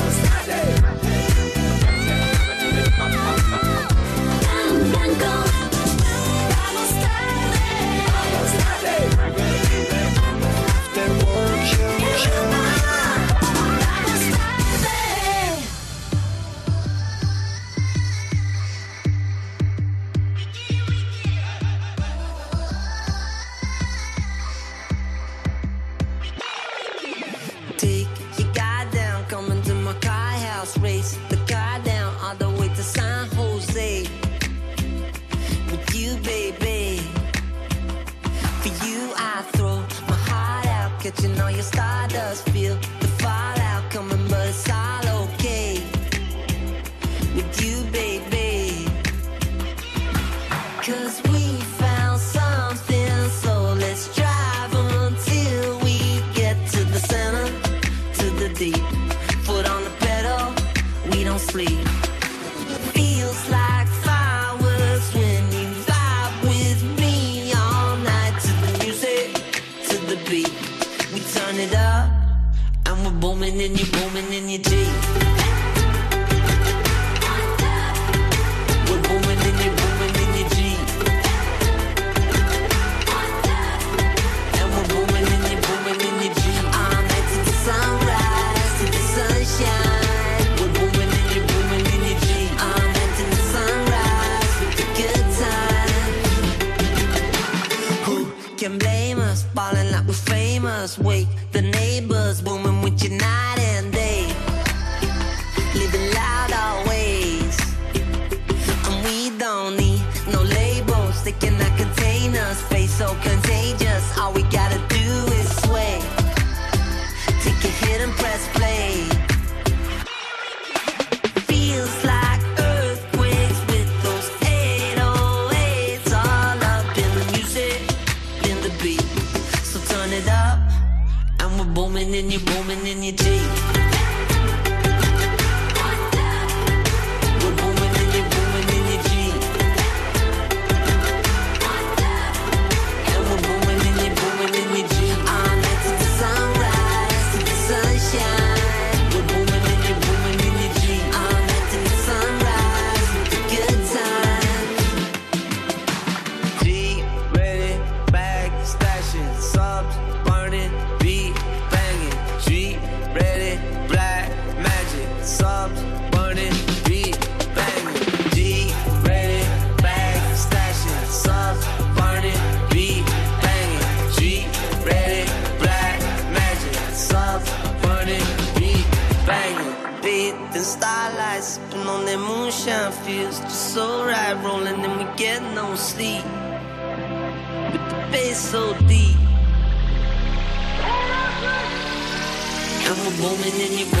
go. Watching all your stardust feel booming and you're booming in your night And we're booming and you're booming in your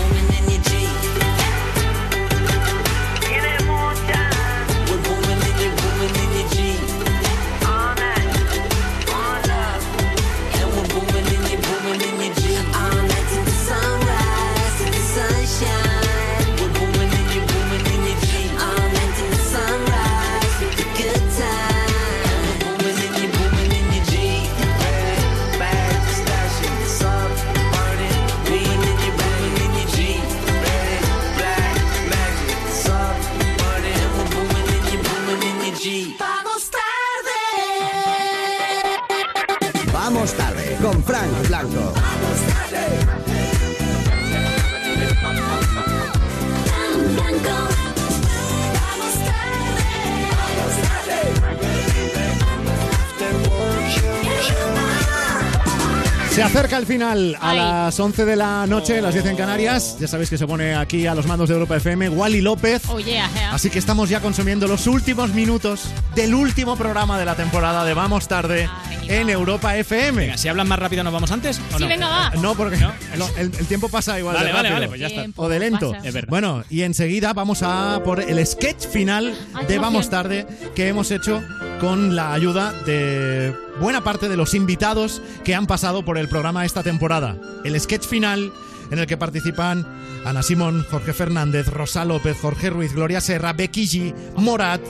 El final a las 11 de la noche, las 10 en Canarias. Ya sabéis que se pone aquí a los mandos de Europa FM Wally López. Oh, yeah, yeah. Así que estamos ya consumiendo los últimos minutos del último programa de la temporada de Vamos Tarde en Europa FM. Venga, si hablan más rápido, ¿nos vamos antes? ¿o Sí, no? venga, va. No, porque no, el, el tiempo pasa igual Vale, de vale, vale, pues ya está. O de lento. Es verdad. Bueno, y enseguida vamos a por el sketch final Ay, de Vamos emoción. Tarde que hemos hecho con la ayuda de buena parte de los invitados que han pasado por el programa esta temporada. El sketch final en el que participan Ana Simón, Jorge Fernández, Rosa López, Jorge Ruiz, Gloria Serra, Becky G, Morat,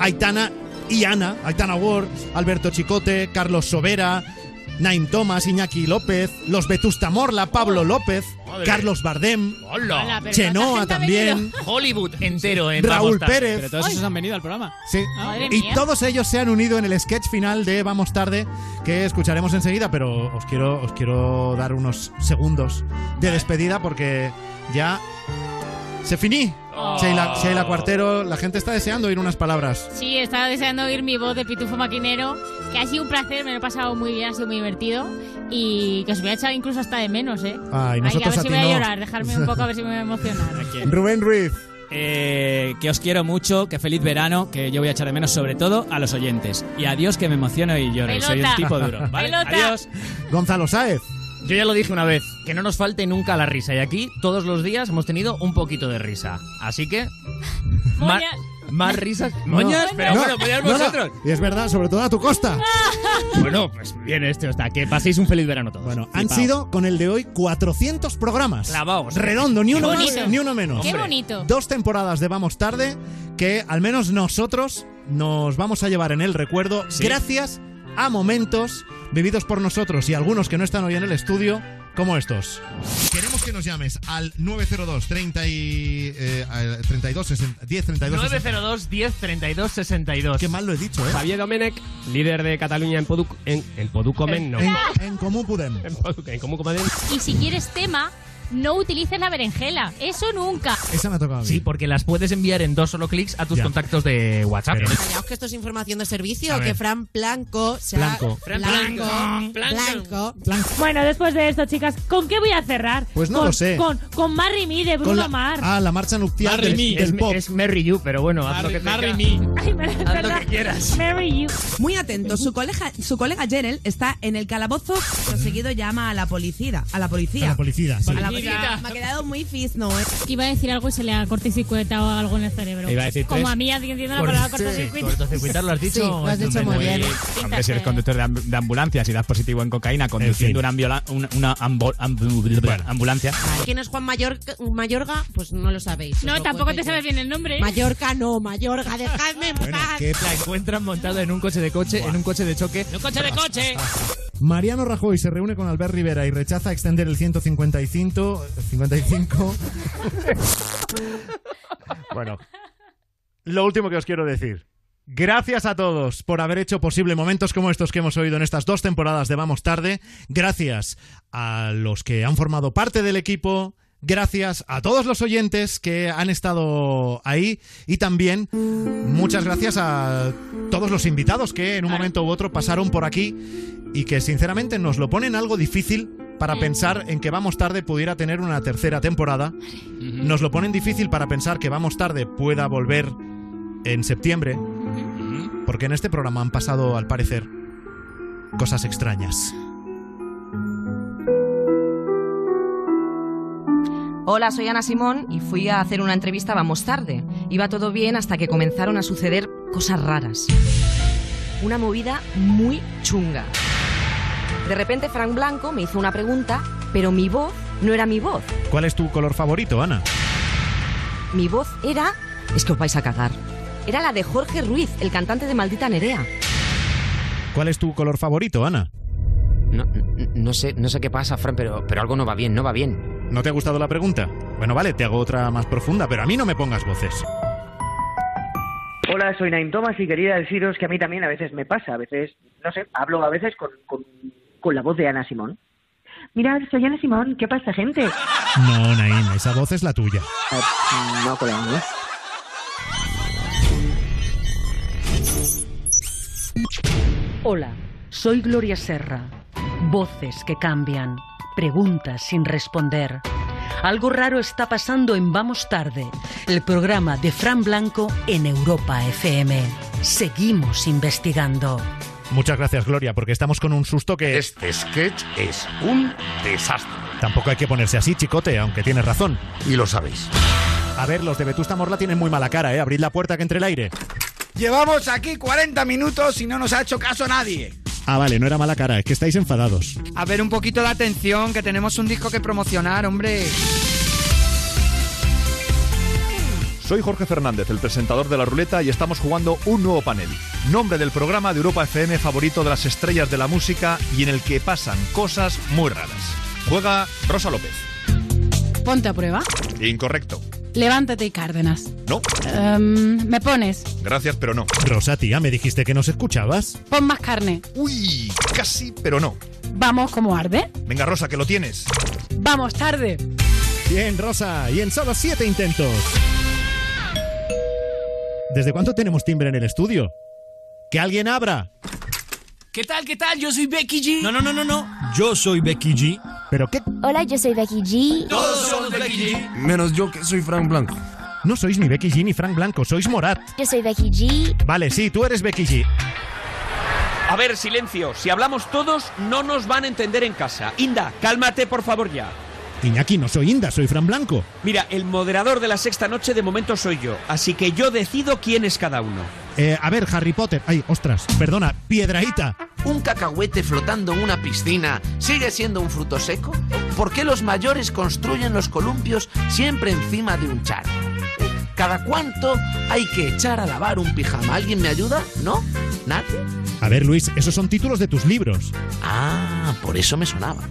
Aitana y Ana, Aitana Ward, Alberto Chicote, Carlos Sobera, Naim Thomas, Iñaki López, los Vetusta Morla, Pablo López, Madre. Carlos Bardem, Hola. Chenoa ¿cuánta gente ha también, Hollywood entero en Raúl Vamos. Pérez. Pero todos esos han venido al programa. Sí. Madre Y mía. todos ellos se han unido en el sketch final de Vamos Tarde, que escucharemos enseguida, pero os quiero, os quiero dar unos segundos de despedida porque ya se finí. Oh. Sheila, Sheila Cuartero, la gente está deseando oír unas palabras. Sí, estaba deseando oír mi voz de pitufo maquinero, que ha sido un placer, me lo he pasado muy bien, ha sido muy divertido y que os voy a echar incluso hasta de menos, ¿eh? Ay, a nosotros ver a si voy a llorar, dejarme un poco a ver si me voy a emocionar. Rubén Ruiz. Eh, que os quiero mucho, que feliz verano, que yo voy a echar de menos sobre todo a los oyentes. Y adiós que me emociono y lloro. y Soy un Pelota. tipo duro. ¿vale? Pelota. Adiós. Gonzalo Sáez. Yo ya lo dije una vez, que no nos falte nunca la risa. Y aquí todos los días hemos tenido un poquito de risa. Así que... ma- Moñas. más risas. No. Moñas, pero No, bueno, moñas no, no. vosotros. Y es verdad, sobre todo a tu costa. Bueno, pues bien este está. Que paséis un feliz verano todos. Bueno, han sido con el de hoy 400 programas. Clavaos. Redondo, ni Qué uno bonito. más, ni uno menos. Qué bonito. Dos temporadas de Vamos Tarde que al menos nosotros nos vamos a llevar en el recuerdo Sí. gracias a momentos vividos por nosotros y algunos que no están hoy en el estudio como estos. Queremos que nos llames al 902 30 y, eh, al 32 60, 10 32 60. 902 10 32 62. Qué mal lo he dicho, ¿eh? Javier Domenech, líder de Cataluña en Podu en, en Poducomen, no. En, en Podem. En, Podu- en Podem. Y si quieres tema, no utilices la berenjela. Eso nunca. Esa me ha tocado a mí. Sí, porque las puedes enviar en dos solo clics a tus Ya. contactos de WhatsApp. Callaos que esto es información de servicio, que. Fran Blanco se ha- Blanco. Fran Blanco. Blanco. Bueno, después de esto, chicas, ¿con qué voy a cerrar? Pues no Con- lo sé. Con, con Marry Me de Bruno la, Mars. ah, la marcha nupcial Marry del, me. del Es, pop. es Merry You, pero bueno, haz lo que Marry me. Ay, me- Haz lo que quieras. Marry You. Muy atento, su colega, su colega Jerel está en el calabozo, pero seguido llama a la policía. A la policía. A la policía, sí. A la Me ha quedado muy fisno, ¿eh? Iba a decir algo y se le ha cortocircuitado algo en el cerebro. Iba a decir Como tres. a mí, entiendo la palabra cortocircuito. Cortocircuitar, ¿lo has dicho? Sí, lo has dicho muy bien. Hombre, si eres conductor de, amb- de ambulancia, si das positivo en cocaína, conduciendo una, ambiola- una, una ambo- ambu- ambulancia. ¿Quién es Juan Mayorga? Mayorga? Pues no lo sabéis. No, tampoco te sabes bien el nombre. ¿eh? Mallorca no, Mayorga, dejadme en paz. qué La encuentran montada en un coche de coche, en un coche de choque. ¡Un coche de coche! Mariano Rajoy se reúne con Albert Rivera y rechaza extender el 155. 55. bueno, lo último que os quiero decir. Gracias a todos por haber hecho posible momentos como estos que hemos oído en estas dos temporadas de Vamos Tarde. Gracias a los que han formado parte del equipo. Gracias a todos los oyentes que han estado ahí y también muchas gracias a todos los invitados que en un momento u otro pasaron por aquí y que sinceramente nos lo ponen algo difícil para pensar en que Vamos Tarde pudiera tener una tercera temporada. Nos lo ponen difícil para pensar que Vamos Tarde pueda volver en septiembre, porque en este programa han pasado, al parecer, cosas extrañas. Hola, soy Ana Simón y fui a hacer una entrevista Vamos tarde. Iba todo bien hasta que comenzaron a suceder cosas raras. Una movida muy chunga. De repente Frank Blanco me hizo una pregunta, pero mi voz no era mi voz. ¿Cuál es tu color favorito, Ana? Mi voz era... Es que os vais a cagar. Era la de Jorge Ruiz, el cantante de Maldita Nerea. ¿Cuál es tu color favorito, Ana? No, no sé, no sé qué pasa, Fran, pero, pero algo no va bien, no va bien. ¿No te ha gustado la pregunta? Bueno, vale, te hago otra más profunda, pero a mí no me pongas voces. Hola, soy Naim Thomas y quería deciros que a mí también a veces me pasa, a veces, no sé, hablo a veces con, con, con la voz de Ana Simón. Mirad, soy Ana Simón, ¿qué pasa, gente? No, Naim, esa voz es la tuya. Ah, no, con la mía. Hola, soy Gloria Serra. Voces que cambian, preguntas sin responder. Algo raro está pasando en Vamos Tarde, el programa de Fran Blanco en Europa FM. Seguimos investigando. Muchas gracias, Gloria, porque estamos con un susto que... Este sketch es un desastre. Tampoco hay que ponerse así, chicote, aunque tienes razón. Y lo sabéis. A ver, los de Vetusta Morla tienen muy mala cara, ¿eh? Abrid la puerta que entre el aire. Llevamos aquí 40 minutos y no nos ha hecho caso nadie. Ah, vale, no era mala cara, es que estáis enfadados. A ver, un poquito de atención, que tenemos un disco que promocionar, hombre. Soy Jorge Fernández, el presentador de la ruleta, y estamos jugando un nuevo panel. Nombre del programa de Europa FM favorito de las estrellas de la música y en el que pasan cosas muy raras. Juega Rosa López. Ponte a prueba. Incorrecto. Levántate y Cárdenas. No. Em, ¿Me pones? Gracias, pero no. Rosa, tía, me dijiste que nos escuchabas. Pon más carne. Uy, casi, pero no. Vamos como arde. Venga, Rosa, que lo tienes. Vamos tarde. Bien, Rosa, y en solo siete intentos. ¿Desde cuánto tenemos timbre en el estudio? ¡Que alguien abra! ¿Qué tal, qué tal? Yo soy Becky G. No, no, no, no, no. Yo soy Becky G. ¿Pero qué? Hola, yo soy Becky G. Todos somos Becky G. Menos yo, que soy Frank Blanco. No sois ni Becky G ni Frank Blanco, sois Morat. Yo soy Becky G. Vale, sí, tú eres Becky G. A ver, silencio. Si hablamos todos, no nos van a entender en casa. Inda, cálmate por favor ya. Iñaki, no soy Inda, soy Fran Blanco. Mira, el moderador de la sexta noche de momento soy yo, así que yo decido quién es cada uno. Eh, a ver, Harry Potter. Ay, ostras, perdona, Piedraíta. ¿Un cacahuete flotando en una piscina sigue siendo un fruto seco? ¿Por qué los mayores construyen los columpios siempre encima de un charco? ¿Cada cuánto hay que echar a lavar un pijama? ¿Alguien me ayuda? ¿No? ¿Nadie? A ver, Luis, esos son títulos de tus libros. Ah, por eso me sonaba.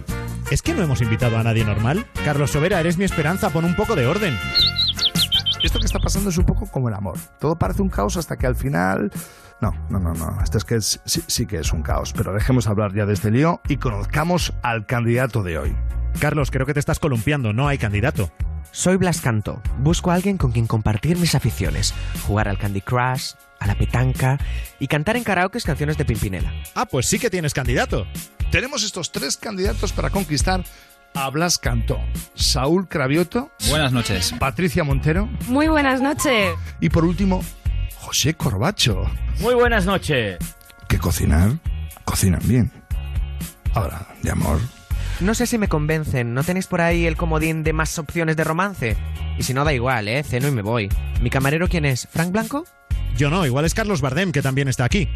¿Es que no hemos invitado a nadie normal? Carlos Sobera, eres mi esperanza, pon un poco de orden. Esto que está pasando es un poco como el amor. Todo parece un caos hasta que al final... No, no, no, no. Esto es que es- sí, sí que es un caos. Pero dejemos hablar ya de este lío y conozcamos al candidato de hoy. Carlos, creo que te estás columpiando, no hay candidato. Soy Blas Canto. Busco a alguien con quien compartir mis aficiones. Jugar al Candy Crush, a la petanca y cantar en karaoke canciones de Pimpinela. Ah, pues sí que tienes candidato. Tenemos estos tres candidatos para conquistar a Blas Cantó. Saúl Cravioto. Buenas noches. Patricia Montero. Muy buenas noches. Y por último, José Corbacho. Muy buenas noches. Que cocinar, cocinan bien. Ahora, de amor. No sé si me convencen. ¿No tenéis por ahí el comodín de más opciones de romance? Y si no, da igual, ¿eh? Ceno y me voy. ¿Mi camarero quién es? ¿Frank Blanco? Yo no, igual es Carlos Bardem, que también está aquí.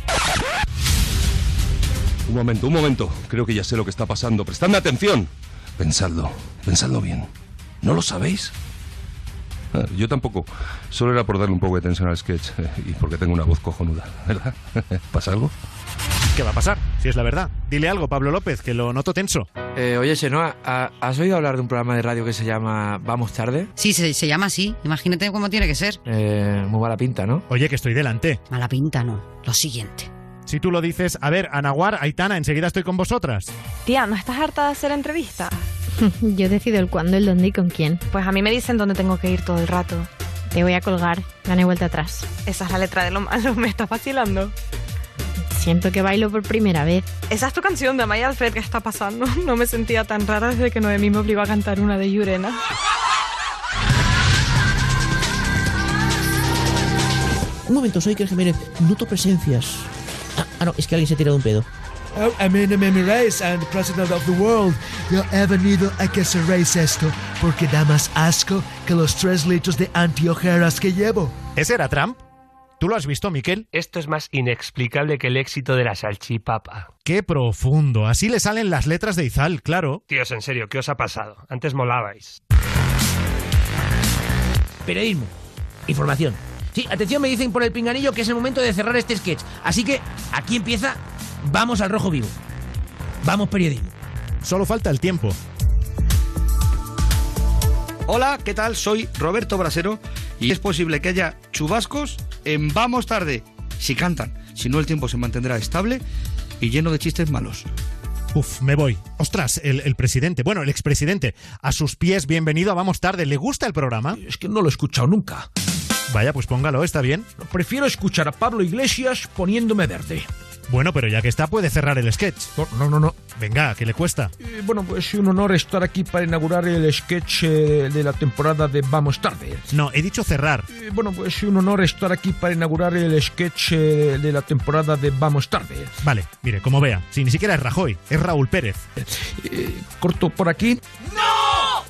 Un momento, un momento. Creo que ya sé lo que está pasando. Prestadme atención. Pensadlo, pensadlo bien. ¿No lo sabéis? Ah, Yo tampoco. Solo era por darle un poco de tensión al sketch eh, y porque tengo una voz cojonuda, ¿verdad? ¿Pasa algo? ¿Qué va a pasar? Si es la verdad. Dile algo, Pablo López, que lo noto tenso. Eh, oye, Chenoa, ¿ha- ¿has oído hablar de un programa de radio que se llama Vamos Tarde? Sí, se, se llama así. Imagínate cómo tiene que ser. Eh, muy mala pinta, ¿no? Oye, que estoy delante. Mala pinta, no. Lo siguiente. Si tú lo dices, a ver, Anaguar, Aitana, enseguida estoy con vosotras. Tía, ¿no estás harta de hacer entrevistas? Yo decido el cuándo, el dónde y con quién. Pues a mí me dicen dónde tengo que ir todo el rato. Te voy a colgar, hay vuelta atrás. Esa es la letra de lo malo, me estás vacilando. Siento que bailo por primera vez. Esa es tu canción de Amaya Alfred que está pasando. No me sentía tan rara desde que Noemí me obligó a cantar una de Yurena. Un momento, soy Iker Jiménez. Noto presencias. Ah, no, es que alguien se ha tirado un pedo. Oh, Amanda Memories and President of the World. Yo he venido a que cerréis esto porque da más asco que los tres litros de antiojeras que llevo. ¿Ese era Trump? ¿Tú lo has visto, Miquel? Esto es más inexplicable que el éxito de la salchipapa. Qué profundo. Así le salen las letras de Izal, claro. Tíos, en serio, ¿qué os ha pasado? Antes molabais. Periodismo. Información. Sí, atención, me dicen por el pinganillo que es el momento de cerrar este sketch. Así que aquí empieza Vamos al rojo vivo. Vamos periodismo. Solo falta el tiempo. Hola, ¿qué tal? Soy Roberto Brasero y es posible que haya chubascos en Vamos Tarde. Si cantan, si no el tiempo se mantendrá estable y lleno de chistes malos. Uf, me voy. Ostras, el, el presidente, bueno, el expresidente, a sus pies, bienvenido a Vamos Tarde. ¿Le gusta el programa? Es que no lo he escuchado nunca. Vaya, pues póngalo, está bien. Prefiero escuchar a Pablo Iglesias poniéndome verde. Bueno, pero ya que está, puede cerrar el sketch. No, no, no. no. Venga, ¿qué le cuesta? Eh, bueno, pues un honor estar aquí para inaugurar el sketch eh, de la temporada de Vamos Tarde. No, he dicho cerrar. Eh, bueno, pues un honor estar aquí para inaugurar el sketch eh, de la temporada de Vamos Tarde. Vale, mire, como vea, si ni siquiera es Rajoy, es Raúl Pérez. Eh, corto por aquí. ¡No!